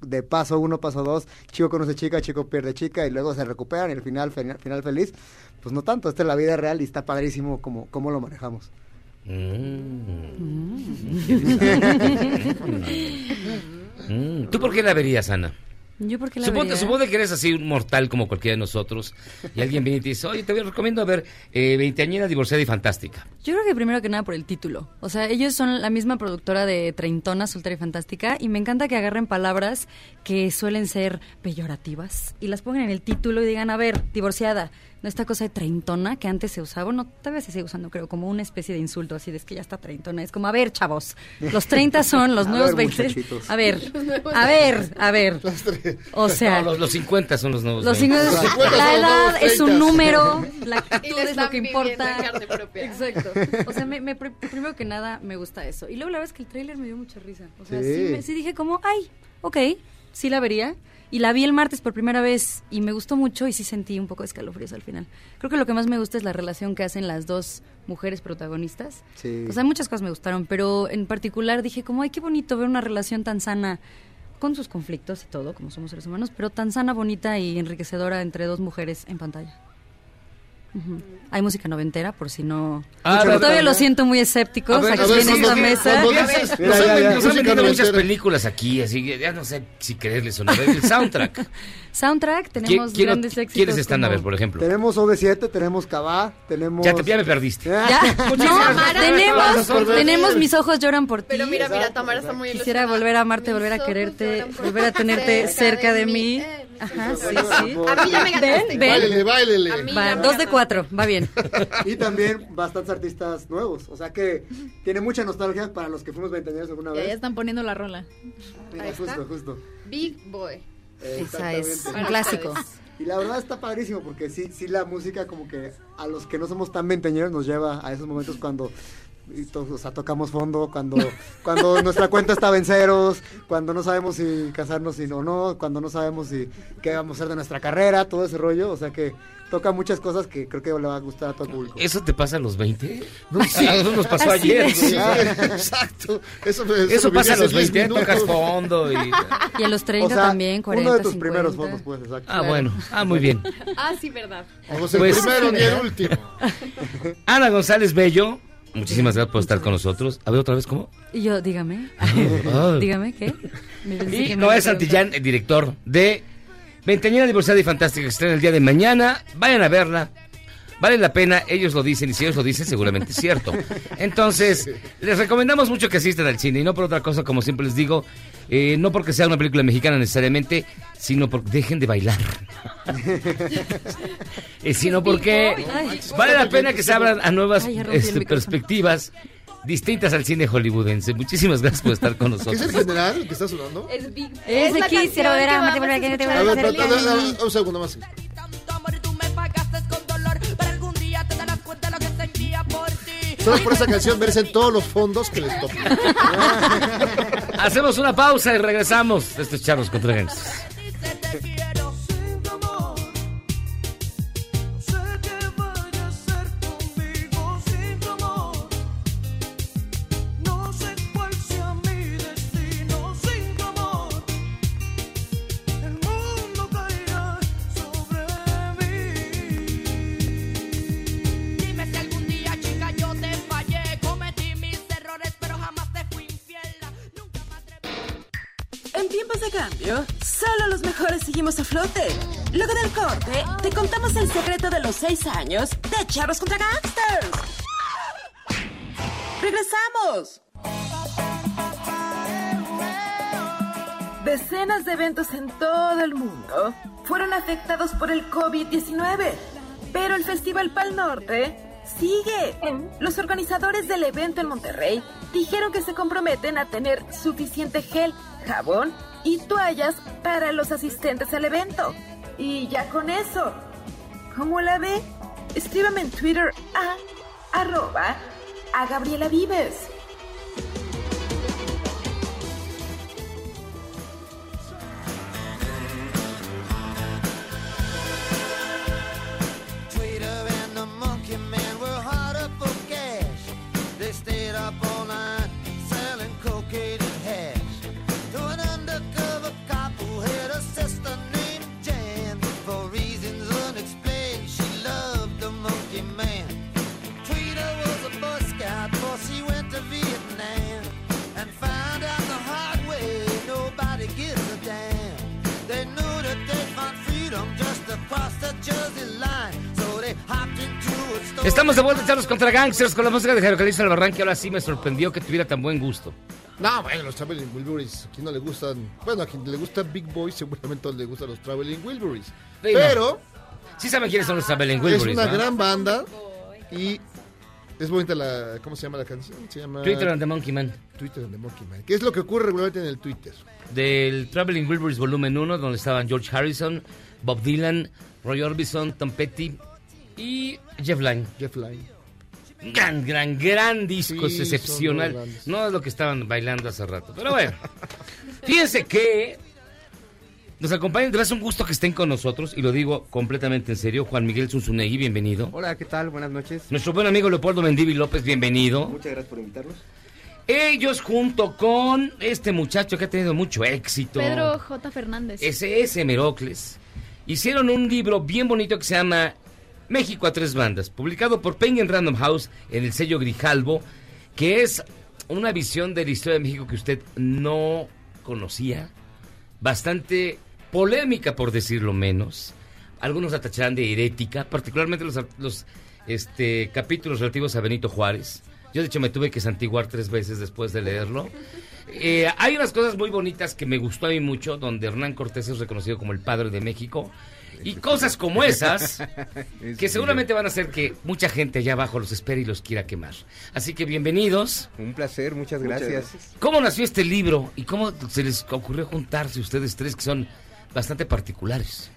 de paso uno, paso dos, chico conoce chica, chico pierde chica y luego se recuperan y el final, fe- final feliz. Pues no tanto, esta es la vida real y está padrísimo como, cómo lo manejamos. Mm, ¿Tú por qué la verías, Ana? Yo porque la Suponte, vería? suponte que eres así un mortal como cualquiera de nosotros y alguien viene y te dice, oye, te recomiendo ver eh, Veinteañera, Divorciada y Fantástica. Yo creo que primero que nada por el título. O sea, ellos son la misma productora de Treintona, Soltera y Fantástica, y me encanta que agarren palabras que suelen ser peyorativas y las pongan en el título y digan, a ver, divorciada, no esta cosa de treintona que antes se usaba, no, todavía se sigue usando, creo, como una especie de insulto, así de es que ya está treintona. Es como, a ver, chavos, los 30 son los A nuevos ver, 20. muchachitos. A ver, a ver, a ver. O sea, No, los, los 50 son los nuevos. los 20. signos- Los 50 la edad es un 30. número, la actitud es lo que importa. Exacto. O sea, me, me pr- primero que nada me gusta eso. Y luego la verdad es que el tráiler me dio mucha risa. O sea, sí, Sí. me- sí dije como, ay, ok, sí la vería. Y la vi el martes por primera vez y me gustó mucho y sí sentí un poco de escalofríos al final. Creo que lo que más me gusta es la relación que hacen las dos mujeres protagonistas. Sí. O sea, muchas cosas me gustaron, pero en particular dije como, ay, qué bonito ver una relación tan sana con sus conflictos y todo, como somos seres humanos, pero tan sana, bonita y enriquecedora entre dos mujeres en pantalla. Hay música noventera, por si no... Ah, Pero ver, todavía lo siento muy escépticos ver, aquí ver, en esta mesa. nos nos han vendido muchas películas aquí, así que ya no sé si creerles o no. El soundtrack. Soundtrack, ¿Quién- tenemos grandes éxitos. ¿Quiénes están? A ver, por ejemplo. Tenemos OV7, tenemos Cabá, tenemos... Ya, te, ya me perdiste. Ya, no, tenemos, tenemos Mis ojos lloran por ti. Pero mira, mira, Tamara está muy Quisiera volver a amarte, volver a quererte, volver a tenerte cerca de mí. Ajá, sí, sí. por- A mí ya me ganaste. Ven, ven. Báilele, báilele. A mí Va, ya me dos de cuatro, va bien. Y también bastantes artistas nuevos, o sea que tiene mucha nostalgia para los que fuimos veinteañeros alguna Ya, ya vez. están poniendo la rola. Mira, Ahí está. justo, justo. Big Boy. Esa es Exactamente. un clásico. Y la verdad está padrísimo porque sí, sí la música como que a los que no somos tan veinteañeros nos lleva a esos momentos cuando y to- o sea, tocamos fondo, cuando, cuando nuestra cuenta estaba en ceros, cuando no sabemos si casarnos si o no, cuando no sabemos si qué vamos a hacer de nuestra carrera, todo ese rollo, o sea que toca muchas cosas que creo que le va a gustar a todo el público. ¿Eso te pasa a los 20? No, sí. A nosotros nos pasó Así ayer. Sí, exacto. Eso, me- Eso me pasa a los hace 10 20, tocas fondo y... Y a los 30 O sea, también, 40, uno de tus 50. primeros fondos, pues, exacto. Ah, bueno. Ah, muy bien. Ah, sí, verdad. Vamos el Pues- primero ni el último. Ana González Bello, muchísimas gracias por estar con nosotros. A ver otra vez, ¿cómo? Y yo, dígame. Ah. dígame, ¿qué? Y Noé Santillán, el director de Veinteañera Divorciada y Fantástica, que estrena el día de mañana. Vayan a verla. Vale la pena, ellos lo dicen, y si ellos lo dicen, seguramente es cierto. Entonces, les recomendamos mucho que asistan al cine, y no por otra cosa, como siempre les digo, eh, no porque sea una película mexicana necesariamente, sino porque dejen de bailar. Eh, sino porque vale la pena que se abran a nuevas este, perspectivas distintas al cine hollywoodense. Muchísimas gracias por estar con ¿Qué es nosotros. el general el que está sonando? Es Big Es la de canción quisiera ver que a voy a A ver, un segundo más. Solo por esa canción merecen todos los fondos que les toquen. Hacemos una pausa y regresamos. Esto es Charlos contra seguimos a flote. Luego del corte, te contamos el secreto de los seis años de Charros contra Gangsters. ¡Regresamos! Decenas de eventos en todo el mundo fueron afectados por el COVID-19, pero el Festival Pal Norte sigue. Los organizadores del evento en Monterrey dijeron que se comprometen a tener suficiente gel, jabón y toallas para los asistentes al evento. Y ya con eso, ¿cómo la ve? Escríbame en Twitter a arroba a Gabriela Vives. De vuelta, Charlos contra Gangsters, con la música de Jairo Calixto Albarrán, que ahora sí me sorprendió que tuviera tan buen gusto. No, bueno, los Traveling Wilburys, a quien no le gustan. Bueno, a quien le gusta Big Boy, seguramente le gustan los Traveling Wilburys. Sí, Pero Sí saben quiénes son los Traveling es Wilburys, una ¿no? gran banda y es bonita la. ¿Cómo se llama la canción? Se llama. Twitter and the Monkey Man. Twitter and the Monkey Man. ¿Qué es lo que ocurre regularmente en el Twitter? Del Traveling Wilburys Volumen 1, donde estaban George Harrison, Bob Dylan, Roy Orbison, Tom Petty y Jeff Lynne. Jeff Lynne. Gran, gran, gran disco, Sí, es excepcional. No es lo que estaban bailando hace rato. Pero bueno, fíjense que nos acompañan. De verdad es un gusto que estén con nosotros y lo digo completamente en serio. Juan Miguel Zunzunegui, bienvenido. Hola, ¿qué tal? Buenas noches. Nuestro buen amigo Leopoldo Mendivi López, bienvenido. Muchas gracias por invitarnos. Ellos junto con este muchacho que ha tenido mucho éxito. Pedro J. Fernández. S.S. Merocles, hicieron un libro bien bonito que se llama México a tres bandas, publicado por Penguin Random House en el sello Grijalbo, que es una visión de la historia de México que usted no conocía, bastante polémica por decirlo menos. Algunos la tacharán de herética, particularmente los, este, capítulos relativos a Benito Juárez. Yo de hecho me tuve que santiguar tres veces después de leerlo. Eh, hay unas cosas muy bonitas que me gustó a mí mucho, donde Hernán Cortés es reconocido como el padre de México. Y cosas como esas, que seguramente van a hacer que mucha gente allá abajo los espere y los quiera quemar. Así que bienvenidos. Un placer, muchas Muchas gracias. ¿Cómo nació este libro y cómo se les ocurrió juntarse ustedes tres que son bastante particulares?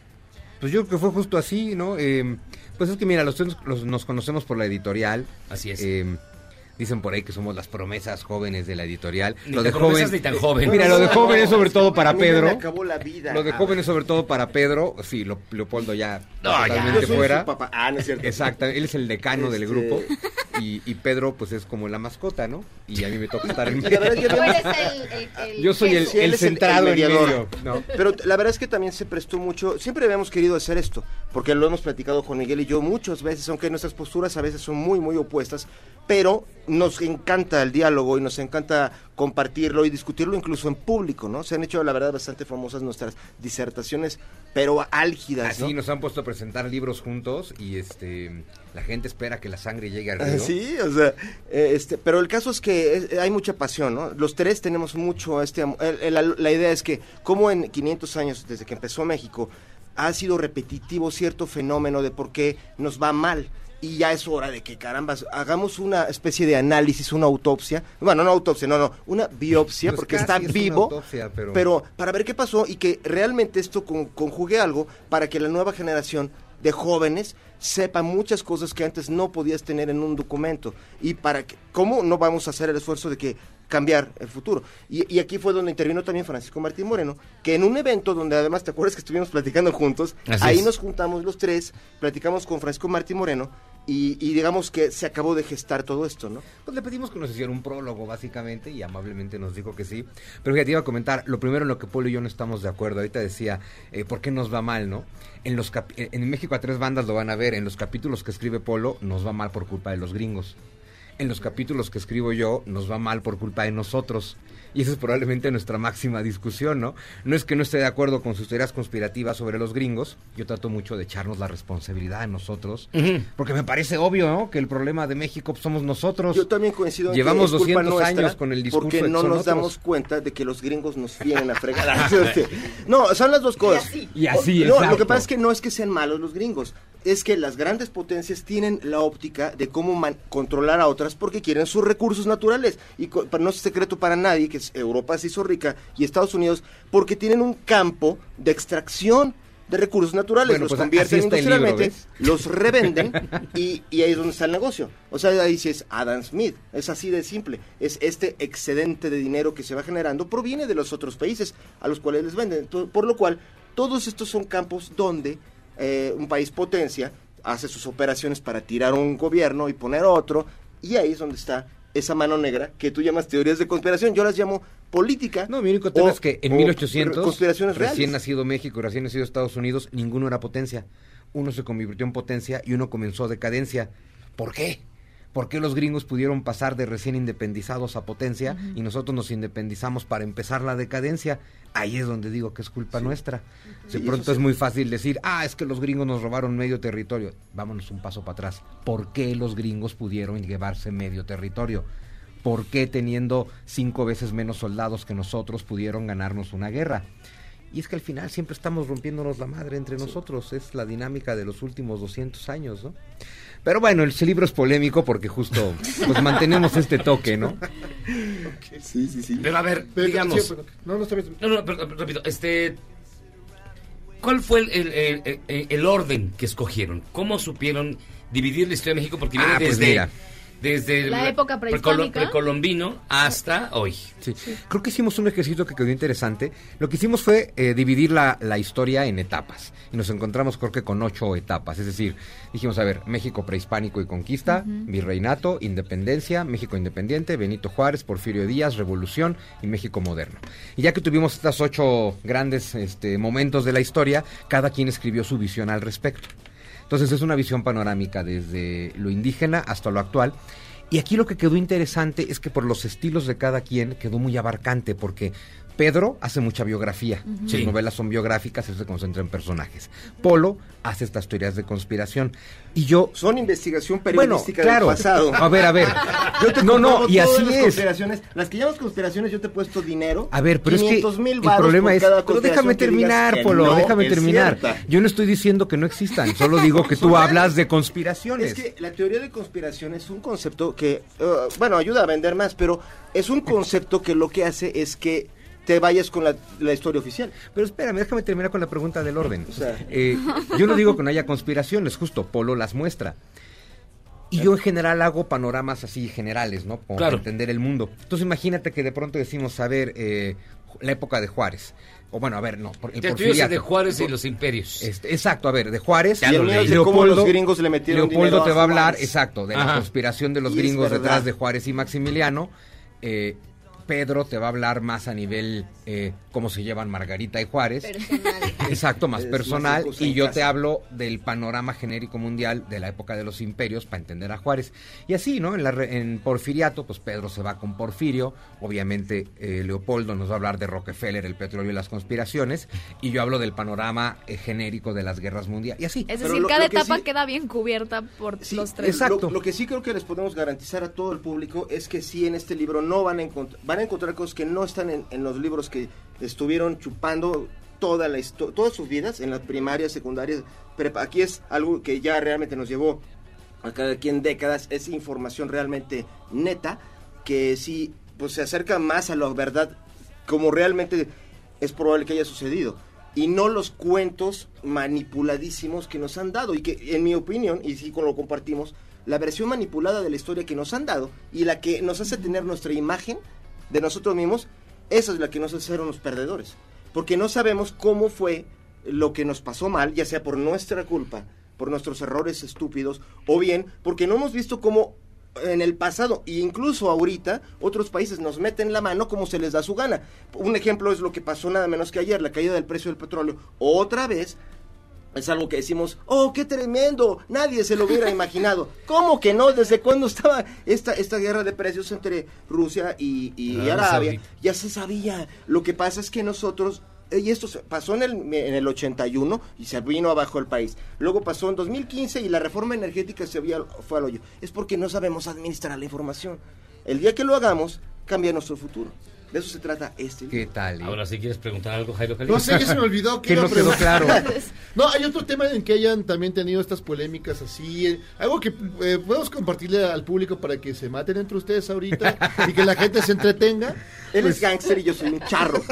Pues yo creo que fue justo así, ¿no? Eh, pues es que mira, los tres los- nos conocemos por la editorial. Así es. Eh, dicen por ahí que somos las promesas jóvenes de la editorial. Ni tan promesas ni tan joven. Mira, lo de joven es sobre todo para ya Pedro. acabó la vida. Lo de Ah. joven es sobre todo para Pedro. Sí, lo- Leopoldo ya No, ya. totalmente Yo soy fuera. su papá. Ah, no es cierto. Exacto, él es el decano del Este- grupo. Y, y Pedro, pues es como la mascota, ¿no? Y a mí me toca estar en La verdad, yo- medio. El- el- el Yo soy el, Sí, centrado en mediador. medio. ¿no? Pero la verdad es que también se prestó mucho. Siempre habíamos querido hacer esto, porque lo hemos platicado Juan Miguel y yo muchas veces, aunque nuestras posturas a veces son muy, muy opuestas, pero nos encanta el diálogo y nos encanta compartirlo y discutirlo incluso en público, ¿no? Se han hecho, la verdad, bastante famosas nuestras disertaciones, pero álgidas, ¿no? Así nos han puesto a presentar libros juntos y este la gente espera que la sangre llegue al río. Ah, Sí, o sea, eh, este, pero el caso es que es- hay mucha pasión, ¿no? Los tres tenemos mucho este el- el- la, la idea es que como en 500 años desde que empezó México ha sido repetitivo cierto fenómeno de por qué nos va mal. Y ya es hora de que, caramba, hagamos una especie de análisis, una autopsia. Bueno, no autopsia, no, no, una biopsia, Pues porque está es vivo. autopsia, pero- pero para ver qué pasó y que realmente esto con- conjugue algo para que la nueva generación de jóvenes sepa muchas cosas que antes no podías tener en un documento y para que, cómo no vamos a hacer el esfuerzo de que cambiar el futuro. Y, y aquí fue donde intervino también Francisco Martín Moreno, que en un evento donde además te acuerdas que estuvimos platicando juntos, Así ahí es. nos juntamos los tres, platicamos con Francisco Martín Moreno y, y digamos que se acabó de gestar todo esto, ¿no? Pues le pedimos que nos hiciera un prólogo, básicamente, y amablemente nos dijo que sí. Pero fíjate, iba a comentar, lo primero en lo que Polo y yo no estamos de acuerdo. Ahorita decía, eh, ¿por qué nos va mal, no? En, los en México a tres bandas lo van a ver. En los capítulos que escribe Polo, nos va mal por culpa de los gringos. En los capítulos que escribo yo, nos va mal por culpa de nosotros. Y esa es probablemente nuestra máxima discusión, ¿no? No es que no esté de acuerdo con sus teorías conspirativas sobre los gringos. Yo trato mucho de echarnos la responsabilidad a nosotros. Porque me parece obvio, ¿no? Que el problema de México pues, somos nosotros. Yo también coincido en Llevamos que es culpa 200 nuestra años con el discurso porque no nos otros. damos cuenta de que los gringos nos vienen a fregar. no, son las dos cosas. Y así, No, lo que pasa es que no es que sean malos los gringos, es que las grandes potencias tienen la óptica de cómo man- controlar a otras porque quieren sus recursos naturales. Y no es secreto para nadie que Europa se hizo rica y Estados Unidos porque tienen un campo de extracción de recursos naturales, Bueno, los pues, convierten libro, industrialmente, los revenden y, y ahí es donde está el negocio. O sea, ahí sí es Adam Smith, es así de simple. Es este excedente de dinero que se va generando proviene de los otros países a los cuales les venden. Por lo cual, todos estos son campos donde eh, un país potencia hace sus operaciones para tirar un gobierno y poner otro, y ahí es donde está esa mano negra que tú llamas teorías de conspiración, yo las llamo política. No, mi único tema o- es que en o 1800, conspiraciones recién nacido México, recién nacido Estados Unidos, ninguno era potencia. Uno se convirtió en potencia y uno comenzó decadencia. ¿Por qué? ¿Por qué los gringos pudieron pasar de recién independizados a potencia y nosotros nos independizamos para empezar la decadencia? Ahí es donde digo que es culpa nuestra. De pronto sí. es muy fácil decir, ah, es que los gringos nos robaron medio territorio. Vámonos un paso para atrás. ¿Por qué los gringos pudieron llevarse medio territorio? ¿Por qué teniendo cinco veces menos soldados que nosotros pudieron ganarnos una guerra? Y es que al final siempre estamos rompiéndonos la madre entre nosotros. Es la dinámica de los últimos 200 años, ¿no? Pero bueno, el libro es polémico porque justo pues mantenemos este toque, ¿no? Sí, sí, sí. Pero a ver, Pero, digamos. sí, pero- no, no, está bien. No, no, pero, pero, repito, este. ¿Cuál fue el, el- el- el- el orden que escogieron? ¿Cómo supieron dividir la historia de México? Porque viene Ah, pues desde, mira. Desde La época precolombino hasta hoy. Sí. Creo que hicimos un ejercicio que quedó interesante. Lo que hicimos fue eh, dividir la, la historia en etapas. Y nos encontramos creo que con ocho etapas. Es decir, dijimos, a ver, México prehispánico y conquista, virreinato, independencia, México independiente, Benito Juárez, Porfirio Díaz, revolución y México moderno. Y ya que tuvimos estos ocho grandes este, momentos de la historia, cada quien escribió su visión al respecto. Entonces es una visión panorámica desde lo indígena hasta lo actual. Y aquí lo que quedó interesante es que por los estilos de cada quien quedó muy abarcante, porque Pedro hace mucha biografía, Ujú. sus Sí. novelas son biográficas, él se concentra en personajes. Polo hace estas teorías de conspiración. Y yo... Son investigación Bueno, periodística claro. del pasado. A ver, a ver. Yo te No, no, y así las es. conspiraciones. Las que llamas conspiraciones yo te he puesto dinero. A ver, pero es que 500 el problema es... cada Pero déjame terminar, Polo, no déjame terminar. cierta. Yo no estoy diciendo que no existan, solo digo que tú hablas de conspiraciones. Es que la teoría de conspiración es un concepto que, uh, bueno, ayuda a vender más, pero es un concepto que lo que hace es que te vayas con la, la historia oficial. Pero espérame, déjame terminar con la pregunta del orden. O sea- Eh, yo no digo que no haya conspiraciones, justo Polo las muestra. Y yo en general hago panoramas así generales, ¿no? Como Claro. para entender el mundo. Entonces imagínate que de pronto decimos, a ver, eh, la época de Juárez. O bueno, a ver, no. por- el porfiriato. de Juárez y los imperios. Este, exacto, a ver, de Juárez. Lo de cómo los gringos le metieron Leopoldo te va a hablar, Juárez. exacto, de la conspiración de los Y gringos detrás de Juárez y Maximiliano. Eh, Pedro te va a hablar más a nivel eh, cómo se llevan Margarita y Juárez. Exacto, más Es personal. más y yo casa. te hablo del panorama genérico mundial de la época de los imperios para entender a Juárez. Y así, ¿no? En, la, re- en Porfiriato, pues Pedro se va con Porfirio. Obviamente, eh, Leopoldo nos va a hablar de Rockefeller, el petróleo y las conspiraciones. Y yo hablo del panorama eh, genérico de las guerras mundiales. Y así. Es decir, lo- cada lo que etapa sí- queda bien cubierta por los tres. Lo, lo que sí creo que les podemos garantizar a todo el público es que sí en este libro no van a encontrar, van a encontrar cosas que no están en, en los libros que estuvieron chupando toda la todas sus vidas en la primaria, secundaria, prepa. Aquí es algo que ya realmente nos llevó a cada quien décadas, es información realmente neta, que sí, pues se acerca más a la verdad como realmente es probable que haya sucedido. Y no los cuentos manipuladísimos que nos han dado. Y que, en mi opinión, y sí lo compartimos, la versión manipulada de la historia que nos han dado y la que nos hace tener nuestra imagen de nosotros mismos, esa es la que nos hace ser unos perdedores. Porque no sabemos cómo fue lo que nos pasó mal, ya sea por nuestra culpa, por nuestros errores estúpidos, o bien porque no hemos visto cómo en el pasado e incluso ahorita otros países nos meten la mano como se les da su gana. Un ejemplo es lo que pasó nada menos que ayer, la caída del precio del petróleo. Otra vez es algo que decimos, oh, qué tremendo, nadie se lo hubiera imaginado. ¿Cómo que no? ¿Desde cuándo estaba esta, esta guerra de precios entre Rusia y, y Arabia. Ya se sabía. Lo que pasa es que nosotros, eh, y esto pasó en el, en el 81 y se vino abajo el país. Luego pasó en 2015 y la reforma energética se había, fue al hoyo. Es porque no sabemos administrar la información. El día que lo hagamos, cambia nuestro futuro. De eso se trata este ¿Qué tal? eh? Ahora, si quieres preguntar algo, Jairo Cali. No sé, ya se me olvidó. Que no quedó claro. No, hay otro tema en que hayan también tenido estas polémicas así. eh, algo que eh, podemos compartirle al público para que se maten entre ustedes ahorita y que la gente se entretenga. Él Pues- es gángster y yo soy un charro.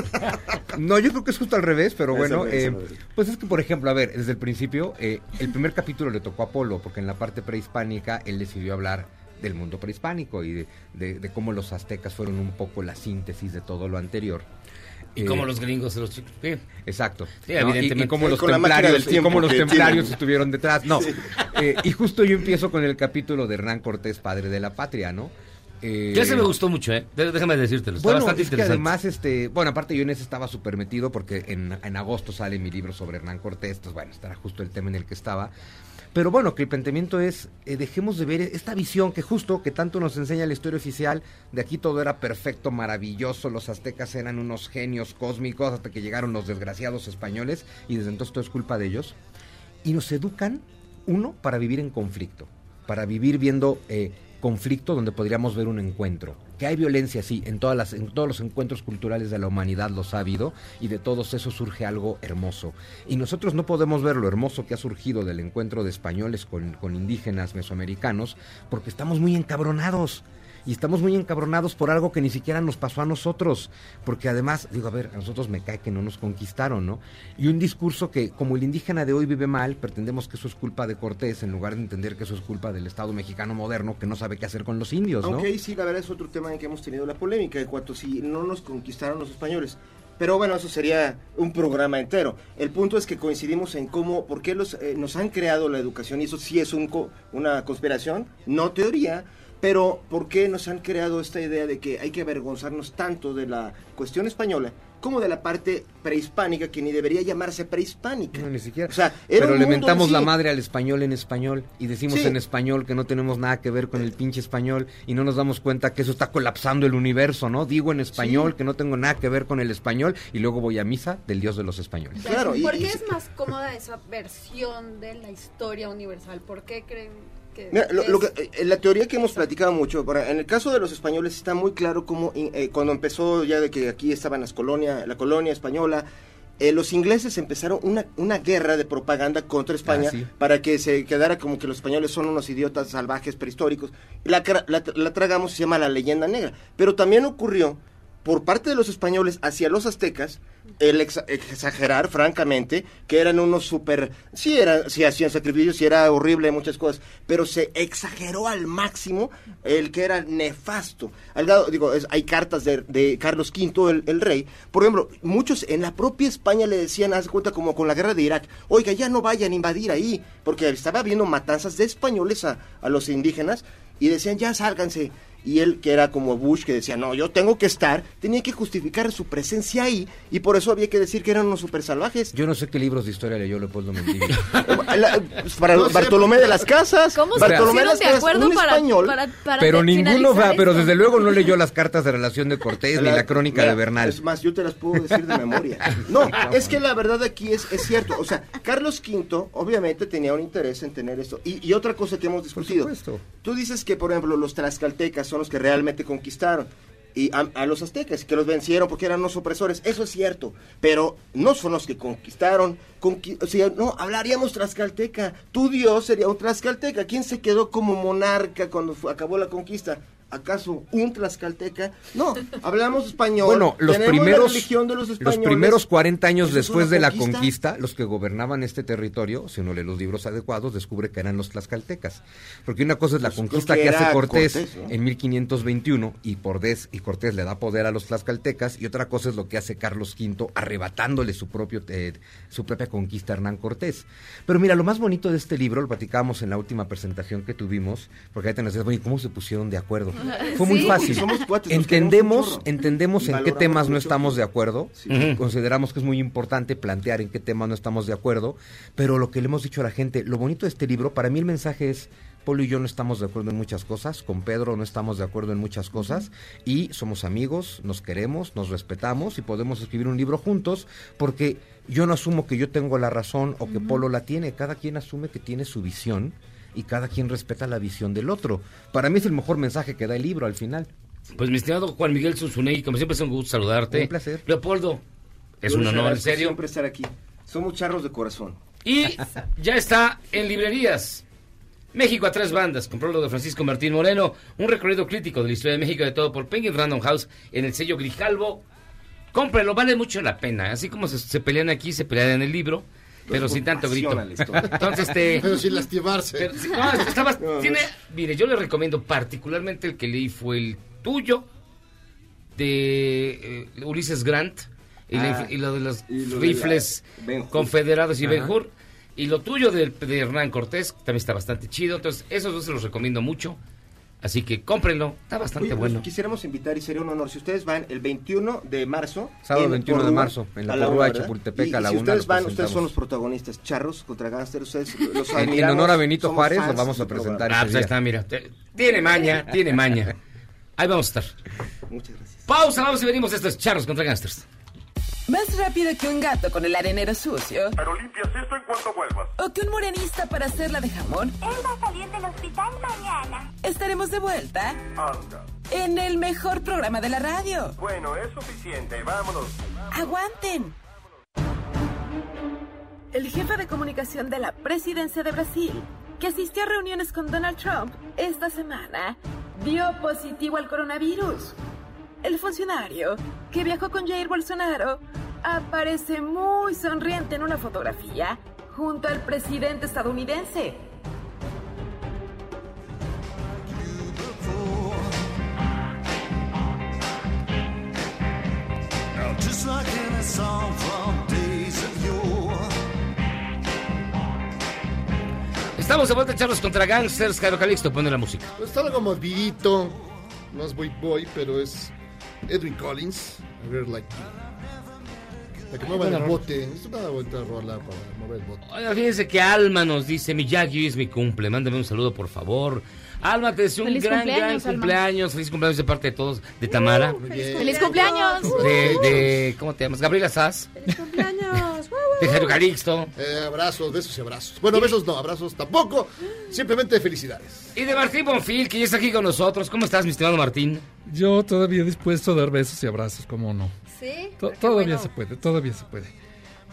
No, yo creo que es justo al revés, pero bueno, eh, pues es que, por ejemplo, a ver, desde el principio, eh, el primer capítulo le tocó a Polo, porque en la parte prehispánica él decidió hablar del mundo prehispánico y de, de- de cómo los aztecas fueron un poco la síntesis de todo lo anterior. Y Eh, como los gringos los chicos. sí. Exacto. Sí, ¿no? evidentemente. Y, y cómo los templarios, del tiempo y cómo los que templarios tienen. estuvieron detrás. No. Eh, y justo yo empiezo con el capítulo de Hernán Cortés, padre de la patria, ¿no? Eh, Ya se me gustó mucho, ¿eh? Déjame decírtelo. Está bueno, bastante es que interesante. además, este, bueno, aparte yo en ese estaba súper metido porque en, en agosto sale mi libro sobre Hernán Cortés, entonces bueno, estará justo el tema en el que estaba. Pero bueno, que el planteamiento es, eh, dejemos de ver esta visión que justo, que tanto nos enseña la historia oficial, de aquí todo era perfecto, maravilloso, los aztecas eran unos genios cósmicos hasta que llegaron los desgraciados españoles y desde entonces todo es culpa de ellos. Y nos educan, uno, para vivir en conflicto, para vivir viendo eh, conflicto donde podríamos ver un encuentro. Que hay violencia, sí, en, todas las, en todos los encuentros culturales de la humanidad los ha habido y de todos esos surge algo hermoso. Y nosotros no podemos ver lo hermoso que ha surgido del encuentro de españoles con, con indígenas mesoamericanos porque estamos muy encabronados. Y estamos muy encabronados por algo que ni siquiera nos pasó a nosotros. Porque además, digo, a ver, a nosotros me cae que no nos conquistaron, ¿no? Y un discurso que, como el indígena de hoy vive mal, pretendemos que eso es culpa de Cortés, en lugar de entender que eso es culpa del Estado mexicano moderno que no sabe qué hacer con los indios, ¿no? Ahí sí, la verdad es otro tema en que hemos tenido la polémica, en cuanto si no nos conquistaron los españoles. Pero bueno, eso sería un programa entero. El punto es que coincidimos en cómo, por qué los, eh, nos han creado la educación, y eso sí es un una conspiración, no teoría, pero por qué nos han creado esta idea de que hay que avergonzarnos tanto de la cuestión española como de la parte prehispánica, que ni debería llamarse prehispánica. No, ni siquiera. O sea, era Pero le mentamos en la madre al español en español y decimos Sí. en español que no tenemos nada que ver con el pinche español y no nos damos cuenta que eso está colapsando el universo, ¿no? Digo en español que no tengo nada que ver con el español y luego voy a misa del dios de los españoles. Claro, y- ¿Por qué y- es más cómoda esa versión de la historia universal? ¿Por qué creen que Mira, lo- es- lo que- eh, la teoría que hemos platicado mucho, para- en el caso de los españoles está muy claro cómo eh, cuando empezó ya de que aquí estaban las colonias, la colonia española, eh, los ingleses empezaron una, una guerra de propaganda contra España Ah, sí. para que se quedara como que los españoles son unos idiotas salvajes prehistóricos. La, la, la tragamos y se llama la leyenda negra. Pero también ocurrió por parte de los españoles hacia los aztecas el exa- exagerar francamente que eran unos super sí era sí hacían sacrificios sí era horrible muchas cosas pero se exageró al máximo el que era nefasto. Al grado digo hay cartas de, de Carlos V el, rey por ejemplo muchos en la propia España le decían haz cuenta como con la guerra de Irak oiga ya no vayan a invadir ahí porque estaba habiendo matanzas de españoles a, a los indígenas y decían ya sálganse y él que era como Bush que decía no yo tengo que estar tenía que justificar su presencia ahí y por eso había que decir que eran unos super salvajes Yo no sé qué libros de historia leyó Leopoldo Mendívil. para No sé, Bartolomé de las Casas ¿Cómo se Bartolomé pusieron las de Casas, acuerdo un para, español para, para pero de- ninguno va, pero esto? desde luego no leyó las cartas de relación de Cortés ni la crónica Mira, de Bernal. Es más, yo te las puedo decir de memoria. No, es que la verdad aquí es, es cierto. O sea, Carlos V obviamente tenía un interés en tener esto. Y, y otra cosa que hemos discutido. Tú dices que, por ejemplo, los tlaxcaltecas son los que realmente conquistaron. y a, los aztecas, que los vencieron porque eran los opresores. Eso es cierto, pero no son los que conquistaron. conqui- o sea, no, hablaríamos tlaxcalteca. Tu Dios sería un tlaxcalteca. ¿Quién se quedó como monarca cuando acabó la conquista? ¿Acaso un tlaxcalteca? No, hablamos español. Bueno, los primeros, religión de los los primeros 40 años ¿Eso es después de la conquista? los que gobernaban este territorio, si uno lee los libros adecuados, descubre que eran los tlaxcaltecas. Porque una cosa es la Pues, conquista que que hace Cortés, Cortés, ¿no? en 1521 y, Cortés, y Cortés le da poder a los tlaxcaltecas y otra cosa es lo que hace Carlos V arrebatándole su, propio, eh, su propia conquista a Hernán Cortés. Pero mira, lo más bonito de este libro, lo platicábamos en la última presentación que tuvimos, porque ahí te nos decías, bueno, ¿y cómo se pusieron de acuerdo? Fue muy Sí, fácil. somos cuates, entendemos, entendemos en qué temas no estamos de acuerdo. Consideramos que es muy importante plantear en qué temas no estamos de acuerdo. Pero lo que le hemos dicho a la gente, lo bonito de este libro, para mí el mensaje es. Polo y yo no estamos de acuerdo en muchas cosas, con Pedro no estamos de acuerdo en muchas cosas y somos amigos, nos queremos, nos respetamos y podemos escribir un libro juntos porque yo no asumo que yo tengo la razón o que Polo la tiene, cada quien asume que tiene su visión y cada quien respeta la visión del otro. Para mí es el mejor mensaje que da el libro al final. Pues mi estimado Juan Miguel Zunzunegui, como siempre es un gusto saludarte. Un placer. Leopoldo, es Yo un honor, en serio. Siempre estar aquí. Somos charros de corazón. Y ya está en librerías. México a tres bandas, con prólogo de Francisco Martín Moreno, un recorrido crítico de la historia de México de todo por Penguin Random House en el sello Grijalvo. Cómprelo, vale mucho la pena. Así como se, se pelean aquí, se pelean en el libro, pero sin tanto grito. Entonces, este... Pero sin lastimarse. Pero no, No, tiene, mire, yo le recomiendo particularmente el que leí fue el tuyo de eh, Ulises Grant y, Ah, y lo de los y lo de rifles la Ben Hur. confederados y. Ben Hur y lo tuyo de, de Hernán Cortés también está bastante chido. Entonces, esos dos se los recomiendo mucho. Así que cómprenlo, está bastante Oye, pues, bueno. Quisiéramos invitar y sería un honor si ustedes van el 21 de marzo. Sábado en 21 de marzo, en la Porrúa de. Chapultepec, Y- a la y si una ustedes van, ustedes son los protagonistas, charros contra gánster, ustedes los En- en admiramos, honor a Benito Juárez, lo fans vamos a presentar Ah, pues ahí está, mira. Tiene maña, tiene maña. Ahí vamos a estar. Muchas gracias. Pausa, vamos y venimos. Esto es Charros contra Gangsters. Más rápido que un gato con el arenero sucio. Pero limpias esto en cuanto vuelvas. O que un morenista para hacerla de jamón. Él va a salir del hospital mañana. Estaremos de vuelta Anda. en el mejor programa de la radio. Bueno, es suficiente. Vámonos. ¡Aguanten! El jefe de comunicación de la presidencia de Brasil, que asistió a reuniones con Donald Trump esta semana, dio positivo al coronavirus. El funcionario, que viajó con Jair Bolsonaro, aparece muy sonriente en una fotografía junto al presidente estadounidense. A. Estamos de vuelta, Charros contra Gangsters. Jairo Calixto, pone la música. Pues está algo movidito. No es Boy Boy, pero es Edwin Collins. A ver, like. La que mueva el Buena bote. Es una bonita rola para mover el bote. Oiga, fíjense que Alma nos dice, mi Jackie, hoy es mi cumple, mándame un saludo, por favor. Alma, te deseo un Feliz gran, gran cumpleaños, Alma. cumpleaños. Feliz cumpleaños de parte de todos, de Tamara, ¡Feliz cumpleaños! de, de, ¿cómo te llamas? Gabriela Sass, cumpleaños! de Jairo Calixto Eh, abrazos, besos y abrazos. Bueno, besos no, abrazos tampoco. Simplemente felicidades. y de Martín Bonfil, que ya está aquí con nosotros. ¿Cómo estás, mi estimado Martín? Yo todavía dispuesto a dar besos y abrazos, ¿cómo no? Sí. Todavía bueno. se puede, todavía se puede.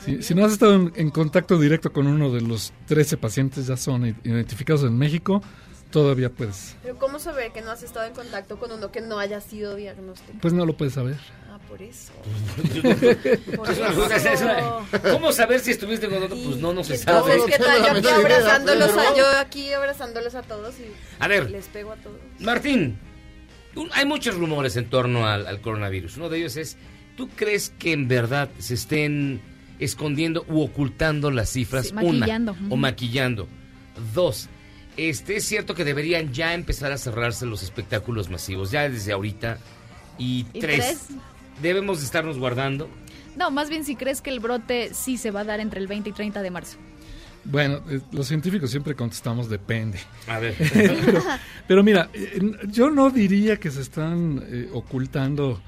Si, si no has estado en, en contacto directo con uno de los 13 pacientes ya son identificados en México, todavía puedes. Pero ¿cómo saber que no has estado en contacto con uno que no haya sido diagnosticado? Pues no lo puedes saber. Ah, por eso. Es una- es una- ¿Cómo saber si estuviste con otro? Pues no, no se sabe. Entonces, ¿qué tal? Yo aquí abrazándolos a, yo aquí abrazándolos a todos y A ver. les pego a todos. Martín, un- hay muchos rumores en torno al, al coronavirus. Uno de ellos es, ¿tú crees que en verdad se estén escondiendo u ocultando las cifras? Sí, maquillando. Una, o maquillando. Dos, este, es cierto que deberían ya empezar a cerrarse los espectáculos masivos, ya desde ahorita. Y, ¿Y tres, tres? debemos de estarnos guardando. No, más bien si crees que el brote sí se va a dar entre el 20 y 30 de marzo. Bueno, eh, los científicos siempre contestamos depende. A ver. pero, pero mira, eh, yo no diría que se están eh, ocultando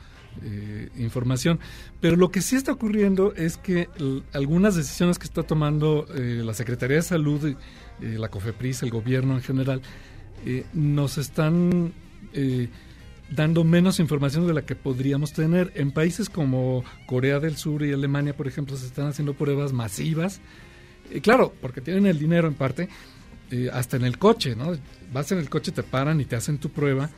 eh, información, pero lo que sí está ocurriendo es que algunas decisiones que está tomando eh, la Secretaría de Salud, eh, la COFEPRIS, el gobierno en general, eh, nos están eh, dando menos información de la que podríamos tener. En países como Corea del Sur y Alemania, por ejemplo, se están haciendo pruebas masivas. Claro, porque tienen el dinero en parte, hasta en el coche, ¿no? Vas en el coche, te paran y te hacen tu prueba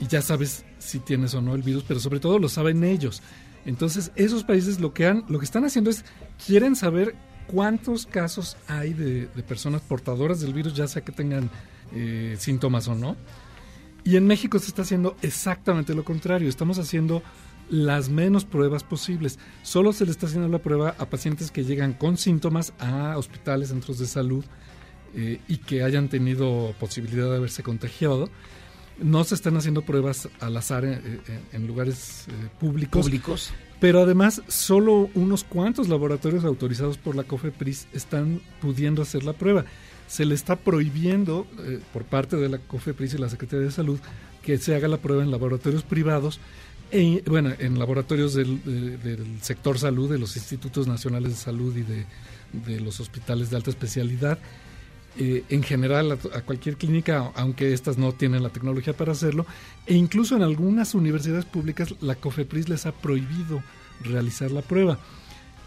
y ya sabes si tienes o no el virus, pero sobre todo lo saben ellos. Entonces, esos países lo que han, lo que están haciendo es quieren saber cuántos casos hay de, personas portadoras del virus, ya sea que tengan eh, síntomas o no. Y en México se está haciendo exactamente lo contrario. Estamos haciendo las menos pruebas posibles. Solo se le está haciendo la prueba a pacientes que llegan con síntomas a hospitales, centros de salud eh, y que hayan tenido posibilidad de haberse contagiado. No se están haciendo pruebas al azar en, en- en lugares eh, públicos. Públicos. Pero además, solo unos cuantos laboratorios autorizados por la COFEPRIS están pudiendo hacer la prueba. Se le está prohibiendo eh, por parte de la COFEPRIS y la Secretaría de Salud que se haga la prueba en laboratorios privados, e, bueno, en laboratorios del, de- del sector salud, de los institutos nacionales de salud y de, de los hospitales de alta especialidad. Eh, en general a, cualquier clínica, aunque estas no tienen la tecnología para hacerlo, e incluso en algunas universidades públicas la COFEPRIS les ha prohibido realizar la prueba.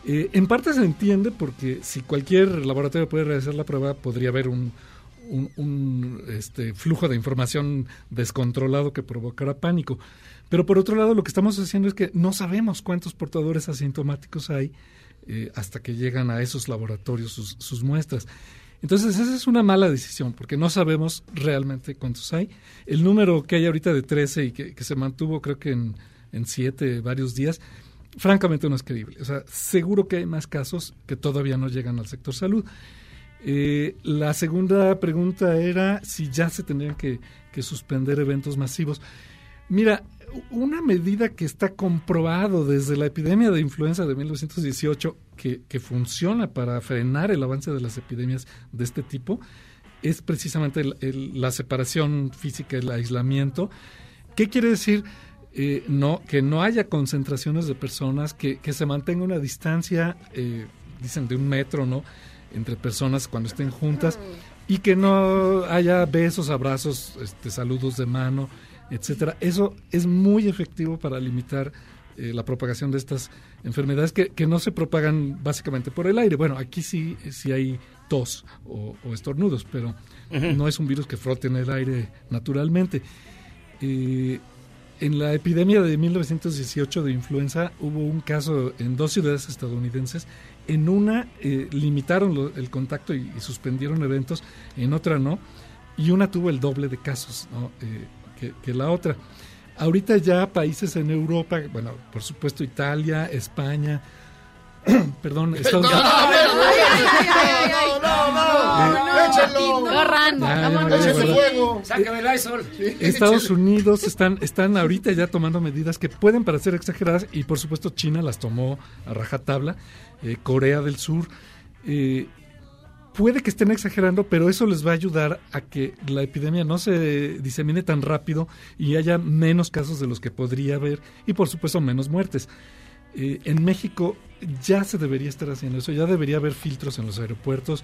Eh, en parte se entiende porque si cualquier laboratorio puede realizar la prueba, podría haber un, este, flujo de información descontrolado que provocara pánico. Pero por otro lado, lo que estamos haciendo es que no sabemos cuántos portadores asintomáticos hay eh, hasta que llegan a esos laboratorios sus muestras. Entonces, esa es una mala decisión, porque no sabemos realmente cuántos hay. El número que hay ahorita de 13 y que, se mantuvo, creo que en, en 7 varios días, francamente no es creíble. O sea, seguro que hay más casos que todavía no llegan al sector salud. Eh, la segunda pregunta era si ya se tendrían que, que suspender eventos masivos. Mira, una medida que está comprobado desde la epidemia de influenza de 1918 que, que funciona para frenar el avance de las epidemias de este tipo es precisamente el- el- la separación física, el aislamiento. ¿Qué quiere decir? Eh, no, que no haya concentraciones de personas, que, que se mantenga una distancia, eh, dicen de un metro, ¿no? Entre personas cuando estén juntas y que no haya besos, abrazos, este, saludos de mano, etcétera. Eso es muy efectivo para limitar eh, la propagación de estas enfermedades que, que no se propagan básicamente por el aire. Bueno, aquí sí, sí hay tos o, o estornudos, pero no es un virus que frote en el aire naturalmente. Eh, en la epidemia de 1918 de influenza hubo un caso en dos ciudades estadounidenses. En una eh, limitaron lo- el contacto y, y suspendieron eventos, en otra no. Y una tuvo el doble de casos ¿no? Eh, que, que la otra. Ahorita ya países en Europa, bueno, por supuesto Italia, España, perdón, Estados Unidos. Estados Unidos están, están ahorita ya tomando medidas que pueden parecer exageradas y por supuesto China las tomó a rajatabla, eh, Corea del Sur. eh, puede que estén exagerando, pero eso les va a ayudar a que la epidemia no se disemine tan rápido y haya menos casos de los que podría haber y por supuesto menos muertes. Eh, en México ya se debería estar haciendo eso, ya debería haber filtros en los aeropuertos,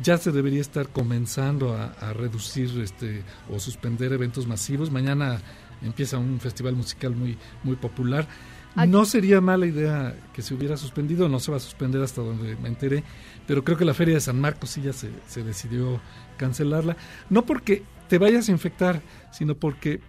ya se debería estar comenzando a, reducir este o suspender eventos masivos. Mañana empieza un festival musical muy muy popular. No sería mala idea que se hubiera suspendido, no se va a suspender hasta donde me enteré, pero creo que la Feria de San Marcos sí ya se, se decidió cancelarla. No porque te vayas a infectar, sino porque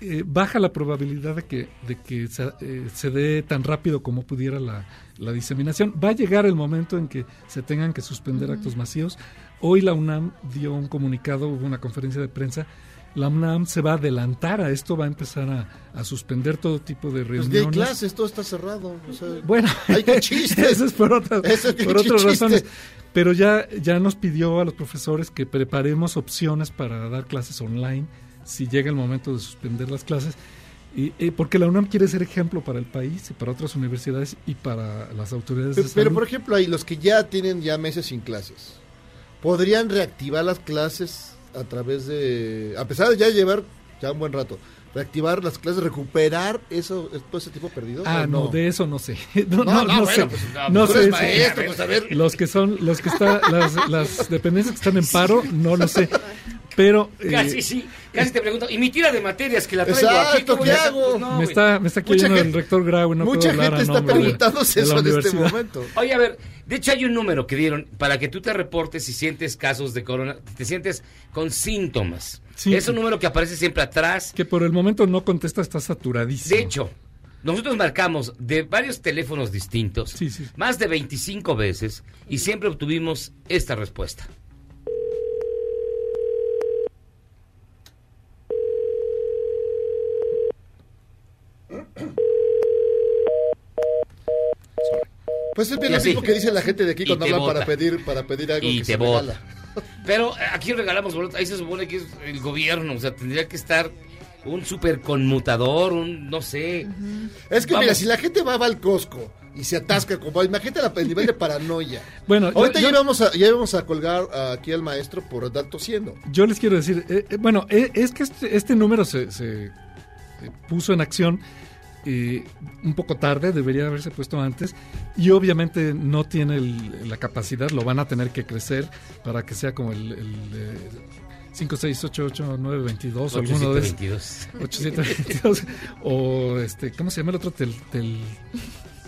eh, baja la probabilidad de que, de que se, eh, se dé tan rápido como pudiera la, la diseminación. Va a llegar el momento en que se tengan que suspender actos masivos. Hoy la UNAM dio un comunicado, hubo una conferencia de prensa. La UNAM se va a adelantar a esto, va a empezar a, a suspender todo tipo de Pues reuniones. ni hay clases, todo está cerrado. o sea, Bueno, Ay, qué chiste. Eso es por otras, Eso, qué por otras chiste. razones. Pero ya, ya nos pidió a los profesores que preparemos opciones para dar clases online si llega el momento de suspender las clases. Y, y porque la UNAM quiere ser ejemplo para el país y para otras universidades y para las autoridades Pero, de pero, salud. por ejemplo, ahí los que ya tienen ya meses sin clases, ¿podrían reactivar las clases a través de, a pesar de ya llevar ya un buen rato, reactivar las clases, recuperar eso, todo ese tiempo perdido? Ah, ¿o no, de eso no sé. No, No, no, no, no bueno, sé. pues, no, sé. maestro, pues, a ver. Los que son, los que están, las, las dependencias que están en paro, no lo sé. Pero eh, Casi sí, casi te pregunto, ¿y mi tira de materias que la traigo aquí? Exacto, voy ¿qué hago? Pues no, me está me está aquí Mucha oyendo el gente- rector Grau no mucha puedo gente está preguntándose eso en este momento. Oye, a ver, de hecho hay un número que dieron para que tú te reportes si sientes casos de corona, te sientes con síntomas. Sí. Es un número que aparece siempre atrás. Que por el momento no contesta, está saturadísimo. De hecho, nosotros marcamos de varios teléfonos distintos, más de 25 veces, y siempre obtuvimos esta respuesta. Pues es bien lo mismo que dice la gente de aquí cuando hablan para pedir, para pedir algo Y que te se regala. Pero eh, aquí regalamos boletos, ahí se supone que es el gobierno, o sea, tendría que estar un super conmutador, un no sé. Es que Vamos. mira, si la gente va, va al Costco y se atasca como imagínate la- el nivel de paranoia. Bueno, ahorita yo- ya vamos a ya vamos a colgar aquí al maestro por andar tosiendo. Yo les quiero decir, eh, eh, bueno, eh, es que este, este número se, se, puso en acción eh, un poco tarde, debería haberse puesto antes, y obviamente no tiene el- la capacidad, lo van a tener que crecer para que sea como el, el eh, 5, 6, 8, 8, 9, 22, o alguno de esos. 8722. 8722, o este, ¿cómo se llama el otro? Tel, tel-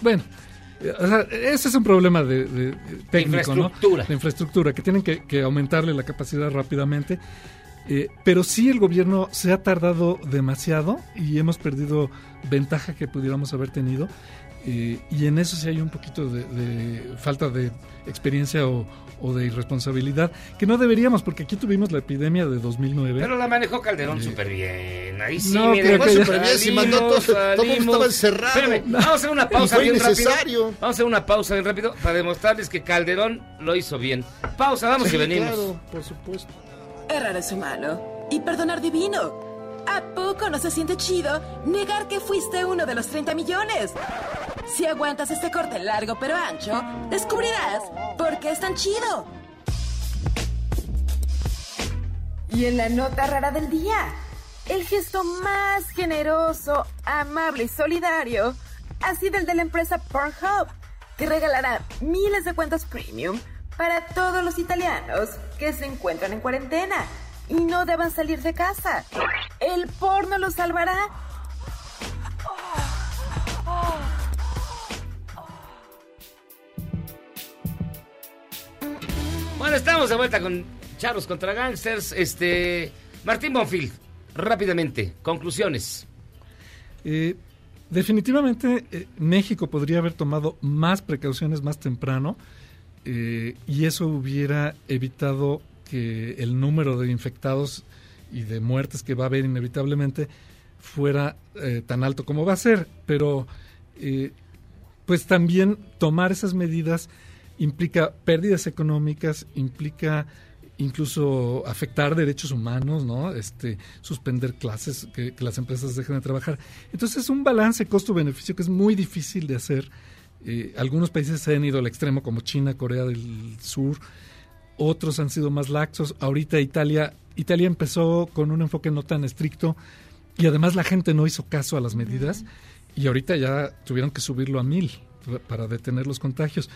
bueno, eh, o sea, ese es un problema de, de- de técnico, infraestructura. ¿no? De infraestructura, que tienen que, que aumentarle la capacidad rápidamente. Eh, pero sí el gobierno se ha tardado demasiado y hemos perdido ventaja que pudiéramos haber tenido. eh, y en eso sí hay un poquito de, de falta de experiencia o, o de irresponsabilidad, que no deberíamos, porque aquí tuvimos la epidemia de 2009. Pero la manejó Calderón súper bien. Ahí sí, No, mire, creo que súper bien, si mandó todo- todo el mundo salimos. estaba encerrado. Espérame, vamos a hacer una pausa bien innecesario. rápido. Vamos a hacer una pausa bien rápido para demostrarles que Calderón lo hizo bien. Pausa, vamos Sí, y venimos. claro, por supuesto. Errar es humano y perdonar divino. ¿A poco no se siente chido negar que fuiste uno de los 30 millones? Si aguantas este corte largo pero ancho, descubrirás por qué es tan chido. Y en la nota rara del día, el gesto más generoso, amable y solidario ha sido el de la empresa Pornhub, que regalará miles de cuentas premium para todos los italianos que se encuentran en cuarentena y no deban salir de casa. El porno los salvará. Bueno, estamos de vuelta con Charros contra Gangsters. Este. Martín Bonfield, rápidamente, conclusiones. Eh, definitivamente eh, México podría haber tomado más precauciones más temprano eh, y eso hubiera evitado que el número de infectados y de muertes que va a haber inevitablemente fuera eh, tan alto como va a ser. Pero eh, pues también tomar esas medidas implica pérdidas económicas, implica incluso afectar derechos humanos, ¿no? Este, suspender clases, que, las empresas dejen de trabajar. Entonces es un balance costo-beneficio que es muy difícil de hacer. Eh, algunos países se han ido al extremo, como China, Corea del Sur. Otros han sido más laxos. Ahorita Italia, Italia empezó con un enfoque no tan estricto y además la gente no hizo caso a las medidas y ahorita ya tuvieron que subirlo a mil para detener los contagios.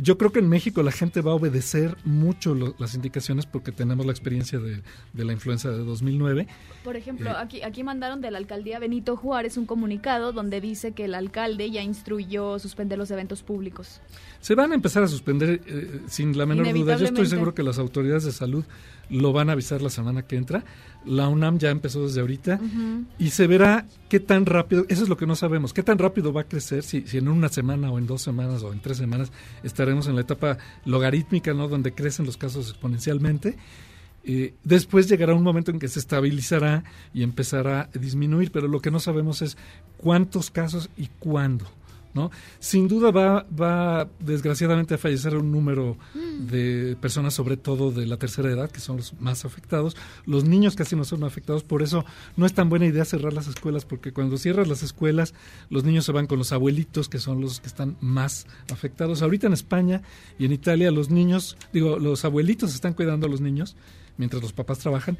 Yo creo que en México la gente va a obedecer mucho lo- las indicaciones porque tenemos la experiencia de, de la influenza de 2009. Por ejemplo, Eh, aquí, aquí mandaron de la alcaldía Benito Juárez un comunicado donde dice que el alcalde ya instruyó suspender los eventos públicos. Se van a empezar a suspender eh, sin la menor duda. Yo estoy seguro que las autoridades de salud lo van a avisar la semana que entra. La UNAM ya empezó desde ahorita y se verá qué tan rápido, eso es lo que no sabemos, qué tan rápido va a crecer, si, si en una semana o en dos semanas o en tres semanas estaremos en la etapa logarítmica, ¿no? Donde crecen los casos exponencialmente. Eh, después llegará un momento en que se estabilizará y empezará a disminuir, pero lo que no sabemos es cuántos casos y cuándo. ¿No? Sin duda va, va desgraciadamente a fallecer un número de personas, sobre todo de la tercera edad, que son los más afectados. Los niños casi no son afectados, por eso no es tan buena idea cerrar las escuelas, porque cuando cierras las escuelas, los niños se van con los abuelitos, que son los que están más afectados. Ahorita en España y en Italia, los niños, digo, los abuelitos están cuidando a los niños mientras los papás trabajan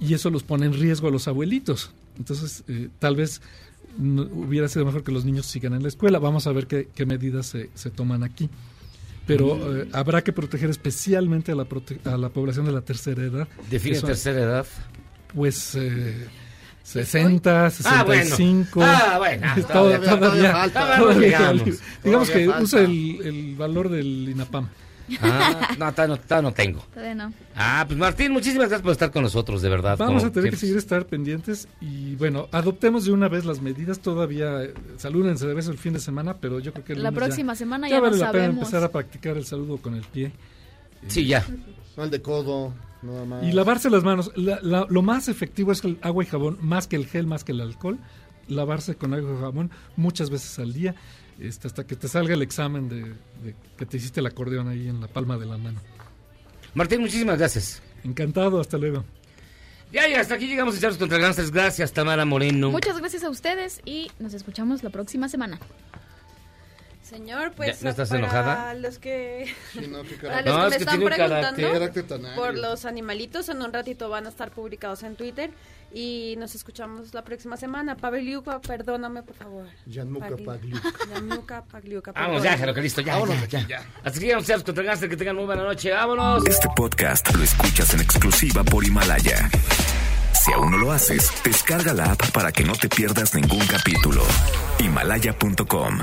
y eso los pone en riesgo a los abuelitos. Entonces, eh, tal vez no- hubiera sido mejor que los niños sigan en la escuela. Vamos a ver qué, qué medidas se, se toman aquí. pero eh, habrá que proteger especialmente a la, prote- a la población de la tercera edad. Define tercera edad. Pues eh, 60, Ah, bueno. 65. Ah, bueno, ah, Todo- todavía- todavía, digamos que usa el, el valor del INAPAM. Ah, no, todavía no, todavía no tengo. Todavía no. Ah, pues Martín, muchísimas gracias por estar con nosotros, de verdad. Vamos a tener que seguir estar pendientes y bueno, adoptemos de una vez las medidas. Todavía eh, salúdense de vez el fin de semana, pero yo creo que el La lunes ya- próxima semana ya ya vale no la pena empezar a practicar el saludo con el pie. Sí, ya. No el de codo, nada más. Y lavarse las manos. La- la- lo más efectivo es el agua y jabón, más que el gel, más que el alcohol. Lavarse con agua y jabón muchas veces al día, este, hasta que te salga el examen de, de que te hiciste el acordeón ahí en la palma de la mano. Martín, muchísimas gracias. Encantado, hasta luego. Ya, ya, hasta aquí llegamos a Charlos contra Gangsters. Gracias, Tamara Moreno. Muchas gracias a ustedes y nos escuchamos la próxima semana. Señor, pues ¿Ya- no estás para enojada? los que, no, qué para los No, que es me que están tiene un preguntando por los animalitos, en un ratito van a estar publicados en Twitter y nos escuchamos la próxima semana. Paveliuca, perdóname, por favor. Gianluca Pagli- Pagliuca. Gianluca Pagliuca, Vamos perdóname. ya, Jero, que listo, ya. Vámonos ya, ya. Hasta aquí llegamos a Charlos contra. Que tengan muy buena noche. Vámonos. Este podcast lo escuchas en exclusiva por Himalaya. Si aún no lo haces, descarga la app para que no te pierdas ningún capítulo. Himalaya.com